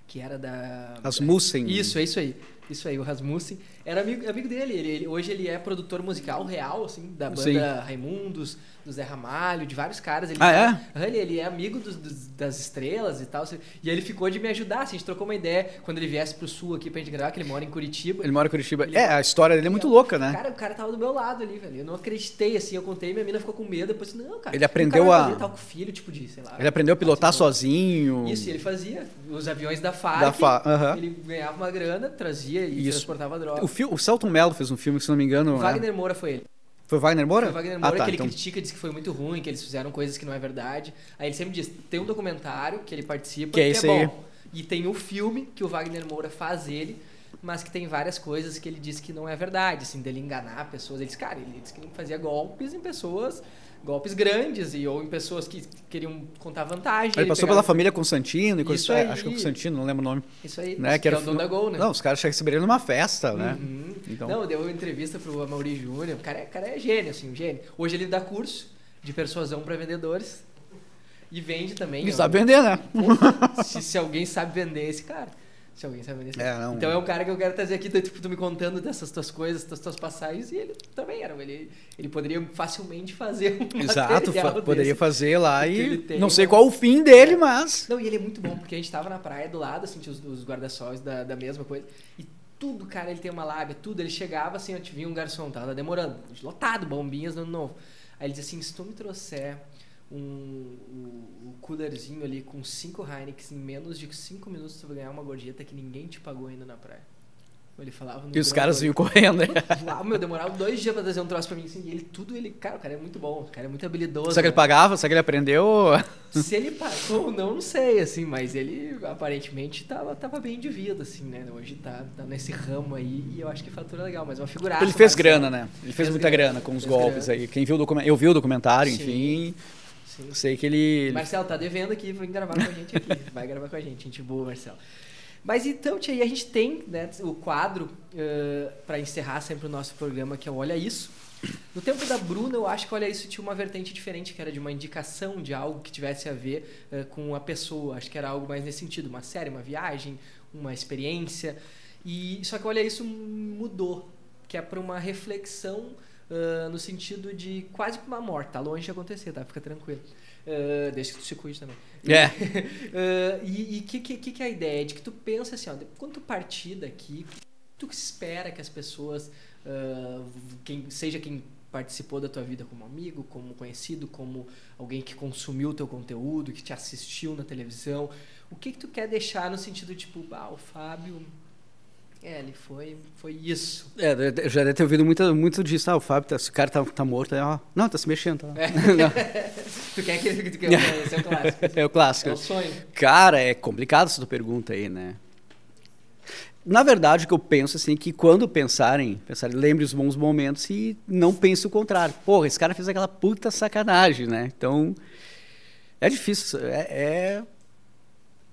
Que era da. Rasmussen. Isso, é isso aí. Isso aí, o Rasmussen. Era amigo, amigo dele. Ele, ele- hoje ele é produtor musical real, assim, da banda Sim. Raimundos, do Zé Ramalho, de vários caras. Ele, Ah, é? Aham, Ele, ele é amigo dos- dos- das estrelas e tal. assim. E ele ficou de me ajudar, assim, a gente trocou uma ideia quando ele viesse pro sul aqui pra gente gravar, que ele mora em Curitiba. Ele mora em Curitiba. Ele- É, a história dele é muito louca, né? Cara, o cara tava do meu lado ali, velho. Eu não acreditei, assim, eu contei, minha mina ficou com medo, depois, não, cara. Ele aprendeu a- Tal com filho, tipo de, sei lá. Ele aprendeu a pilotar assim, sozinho. Isso, e ele fazia os aviões da FARC. Da Fa- aham. Ele ganhava uma grana, trazia e Isso. transportava droga. O, fil- o Celton Mello fez um filme, se não me engano. O né? Wagner Moura foi ele. Foi o Wagner Moura? Foi o Wagner ah, Moura tá, que ele então... critica, diz que foi muito ruim, que eles fizeram coisas que não é verdade. Aí ele sempre diz, tem um documentário que ele participa, Que é que, é aí. bom. E tem o filme que o Wagner Moura faz ele, mas que tem várias coisas que ele diz que não é verdade, assim, dele enganar pessoas. Ele diz, cara, ele disse que ele fazia golpes em pessoas, golpes grandes, e, ou em pessoas que queriam contar vantagem. Ele passou pegava- pela família Constantino e coisa Isso é, aí. Acho que é Constantino, não lembro o nome. Isso aí, Né? que, era é o dono da Gol, né? Não, os caras receberam numa festa, né? Uhum. Então- Não, deu uma entrevista pro Amaury Júnior. O cara, é- o cara é gênio, assim, um gênio. Hoje ele dá curso de persuasão para vendedores. E vende também. É um- sabe vender, né? se, se alguém sabe vender esse cara. Se alguém sabe vender esse É, não. Então é um cara que eu quero trazer aqui, tipo, tu me contando dessas tuas coisas, das tuas passagens, e ele também era. Ele, ele poderia facilmente fazer um Exato, fa- poderia desse. fazer lá e tem não sei qual o fim dele, mas Não, e ele é muito bom, porque a gente tava na praia do lado, assim, tinha os, os guarda-sóis da, da mesma coisa. E tudo, cara, ele tem uma lábia, tudo. Ele chegava assim, eu te vi um garçom, tava demorando, lotado, bombinhas no ano novo. Aí ele dizia assim: se tu me trouxer um, um, um coolerzinho ali com cinco Heineken em menos de cinco minutos, tu vai ganhar uma gorjeta que ninguém te pagou ainda na praia. Ele falava e os caras vinham correndo. né? Meu, demorava dois dias pra trazer um troço pra mim, assim, e ele tudo, ele, cara, o cara é muito bom, o cara é muito habilidoso. Será que ele né? pagava? Será que ele aprendeu? Se ele pagou ou não, não sei, assim, mas ele aparentemente tava, tava bem de vida, assim, né? Hoje tá, tá nesse ramo aí e eu acho que fatura legal, mas uma figuraça. Ele fez grana, né? Ele fez, muita grana, com os fez golpes grana. aí. Quem viu o documentário, eu vi o documentário, Sim. enfim, Sim. sei que ele, Marcelo, tá devendo aqui, vem gravar com a gente aqui. Vai gravar com a gente, gente boa, Marcelo. Mas então, tia, a gente tem né, o quadro para encerrar sempre o nosso programa, que é o Olha Isso. No tempo da Bruna, eu acho que Olha Isso tinha uma vertente diferente, que era de uma indicação de algo que tivesse a ver eh, com a pessoa. Acho que era algo mais nesse sentido, uma série, uma viagem, uma experiência. E só que Olha Isso mudou, que é para uma reflexão ah, no sentido de quase uma morte. Tá longe de acontecer, tá? Fica tranquilo. Ah, desde que tu se cuide também. É. Ah, e o que, que, que é a ideia? De que tu pensa assim, ó, quando tu partir daqui, tu espera que as pessoas, ah, quem, seja quem participou da tua vida como amigo, como conhecido, como alguém que consumiu o teu conteúdo, que te assistiu na televisão, o que, que tu quer deixar no sentido tipo, ah, o Fábio, é, ele foi, foi isso. É, eu já deve ter ouvido muito, muito disso. Ah, o Fábio, tá, esse cara tá, tá morto. Aí, ó, não, tá se mexendo. Tá. tu quer que ele tu quer, esse é o clássico. É o clássico. É o sonho. Cara, é complicado essa tua pergunta aí, né? Na verdade, o que eu penso assim é que quando pensarem, pensarem, lembre os bons momentos e não pense o contrário. Porra, esse cara fez aquela puta sacanagem, né? Então, é difícil, é, é,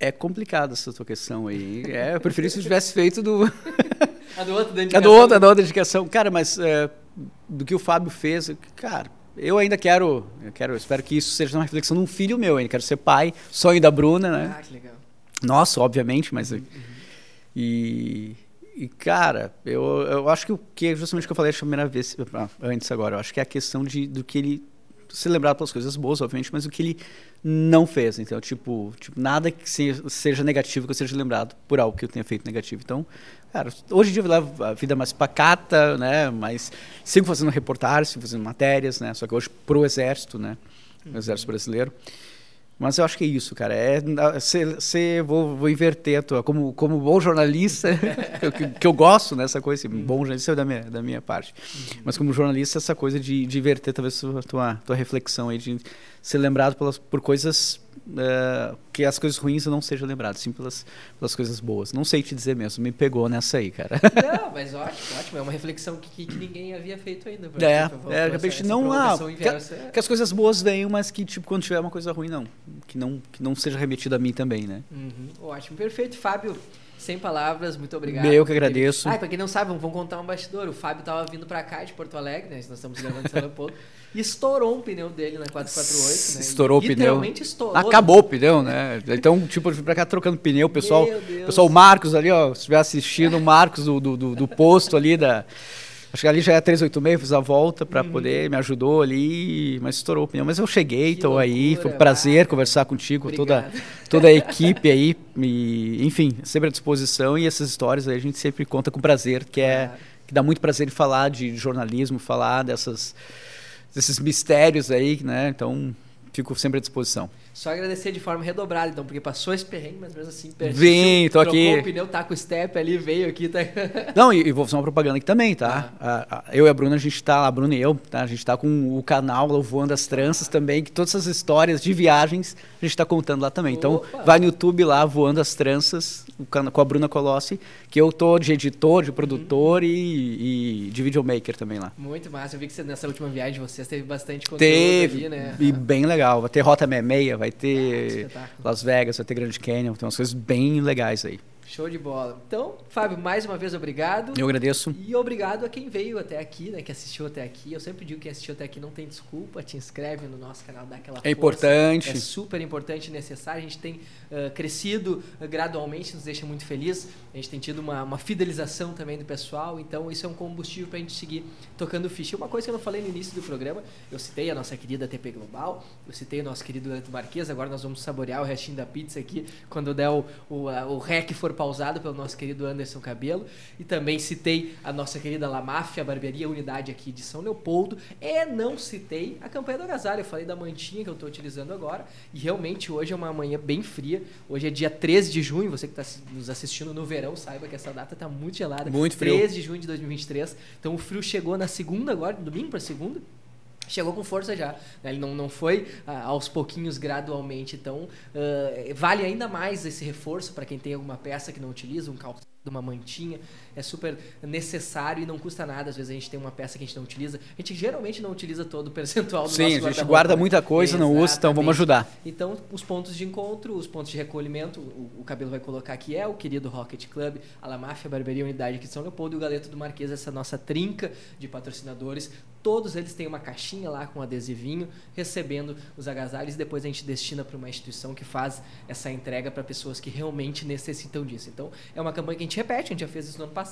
é complicado essa tua questão aí. É, eu preferia se eu tivesse feito do, A do outro, da a indicação. do outro, a da outra indicação. Cara, mas é, do que o Fábio fez, cara, eu ainda quero, eu quero, eu espero que isso seja uma reflexão de um filho meu ainda. Quero ser pai, sonho da Bruna, né? Ah, que legal. Nossa, obviamente, mas. E, e, cara, eu, eu acho que o que é justamente o que eu falei a primeira vez, ah, antes agora, eu acho que é a questão de, do que ele. Se lembrar pelas coisas boas, obviamente, mas o que ele não fez. Então, tipo, tipo nada que se- seja negativo que eu seja lembrado por algo que eu tenha feito negativo. Então, cara, hoje em dia eu levo a vida mais pacata, né? Mas sigo fazendo reportagens, sigo fazendo matérias, né? Só que hoje pro exército, né? O exército brasileiro. Mas eu acho que é isso, cara. É, cê, cê, vou, vou inverter a tua. Como, como bom jornalista, que, que, eu gosto nessa coisa, assim, bom jornalista é da minha, da minha parte. Mas como jornalista, essa coisa de, de inverter talvez a tua, tua reflexão aí, de ser lembrado pelas, por coisas uh, que as coisas ruins eu não sejam lembrado, sim pelas, pelas coisas boas. Não sei te dizer mesmo, me pegou nessa aí, cara. Não, mas ótimo, ótimo. É uma reflexão que, que ninguém havia feito ainda. É, é, de repente não há. Que, que, as coisas boas venham, mas que tipo, quando tiver uma coisa ruim, não. Que não, que não seja remetido a mim também, né? Uhum, ótimo, perfeito. Fábio, sem palavras, muito obrigado. Eu que agradeço. Ah, pra quem não sabe, vamos contar um bastidor. O Fábio tava vindo pra cá de Porto Alegre, né? Nós estamos gravando em São Leopoldo. E estourou um pneu dele na 448, né? Estourou o pneu. Literalmente estourou. Acabou o pneu, né? Então, tipo, eu vim pra cá trocando pneu. Pessoal, pessoal, o Marcos ali, ó, se estiver assistindo, o Marcos do, do, do, do posto ali da. Acho que ali já é 386, fiz a volta para uhum. poder, me ajudou ali, mas estourou o pneu. Mas eu cheguei, estou aí, foi um prazer conversar contigo, toda, toda a equipe aí, e, enfim, sempre à disposição. E essas histórias aí a gente sempre conta com prazer, que é que dá muito prazer em falar de jornalismo, falar dessas desses mistérios aí, né? Então, fico sempre à disposição. Só agradecer de forma redobrada, então, porque passou esse perrengue, mas mesmo assim, Vim, tô aqui. o pneu, tá com o step ali, veio aqui. Tá... Não, e, e, vou fazer uma propaganda aqui também, tá? Ah. eu e a Bruna, a gente tá, a Bruna e eu, tá? A gente tá com o canal lá, o Voando as Tranças também, que todas essas histórias de viagens a gente tá contando lá também. Então, Opa. Vai no YouTube lá, Voando as Tranças, com a Bruna Colossi, que eu tô de editor, de produtor uhum. e, e, de videomaker também lá. Muito massa. Eu vi que nessa última viagem de vocês teve bastante conteúdo teve, ali, né? E bem legal. Vai ter Rota Meia, vai ter ah, Las Vegas, vai ter Grand Canyon, tem umas coisas bem legais aí. Show de bola. Então, Fábio, mais uma vez obrigado. Eu agradeço. E obrigado a quem veio até aqui, né, que assistiu até aqui. Eu sempre digo que assistiu até aqui não tem desculpa, te inscreve no nosso canal, dá aquela É força. importante. É super importante e necessário. A gente tem uh, crescido uh, gradualmente, nos deixa muito feliz. A gente tem tido uma, uma fidelização também do pessoal, então isso é um combustível para a gente seguir tocando ficha. Uma coisa que eu não falei no início do programa, eu citei a nossa querida TP Global, eu citei o nosso querido Leto Marques, agora nós vamos saborear o restinho da pizza aqui, quando der o, o, o rec for pausado pelo nosso querido Anderson Cabelo. E também citei a nossa querida La Máfia, barbearia unidade aqui de São Leopoldo. E não citei a campanha do agasalho. Eu falei da mantinha que eu estou utilizando agora. E realmente hoje é uma manhã bem fria. Hoje é dia 13 de junho. Você que está nos assistindo no verão, saiba que essa data está muito gelada. Muito frio. 13 de junho de 2023. Então o frio chegou na segunda agora, domingo para segunda chegou com força já. Né? Ele não, não foi ah, aos pouquinhos, gradualmente. Então, uh, vale ainda mais esse reforço para quem tem alguma peça que não utiliza, um calçado, uma mantinha. É super necessário e não custa nada. Às vezes a gente tem uma peça que a gente não utiliza. A gente geralmente não utiliza todo o percentual do Sim, nosso Sim, a gente guarda muita coisa, não usa, então vamos ajudar. Então, os pontos de encontro, os pontos de recolhimento, o, o cabelo vai colocar aqui é o querido Rocket Club, a La Máfia Barbearia Unidade aqui de São Leopoldo e o Galeto do Marquês, essa nossa trinca de patrocinadores Todos eles têm uma caixinha lá com adesivinho, recebendo os agasalhos e depois a gente destina para uma instituição que faz essa entrega para pessoas que realmente necessitam disso. Então, é uma campanha que a gente repete, a gente já fez isso no ano passado,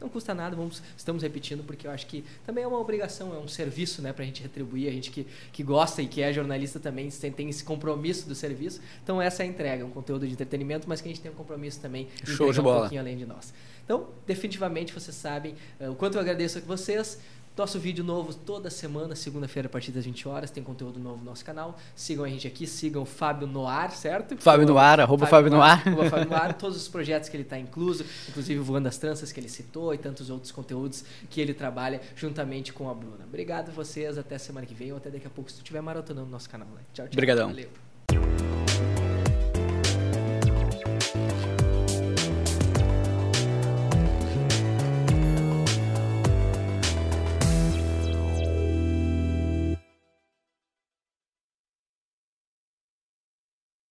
não custa nada, vamos, estamos repetindo porque eu acho que também é uma obrigação, é um serviço né, para a gente retribuir, a gente que, que gosta e que é jornalista também tem, tem esse compromisso do serviço. Então, essa é a entrega, um conteúdo de entretenimento, mas que a gente tem um compromisso também de Show de bola. um pouquinho além de nós. Então, definitivamente, vocês sabem uh, o quanto eu agradeço a vocês. Nosso vídeo novo toda semana, segunda-feira, a partir das 20 horas. Tem conteúdo novo no nosso canal. Sigam a gente aqui, sigam o Fábio Noir, certo? Fábio Noir, arroba Fábio Noir. Arroba Fábio Noir, todos os projetos que ele está incluso, inclusive o Voando das Tranças que ele citou e tantos outros conteúdos que ele trabalha juntamente com a Bruna. Obrigado a vocês, até semana que vem ou até daqui a pouco, se tu estiver maratonando no nosso canal. Né? Tchau, tchau. Obrigadão. Valeu.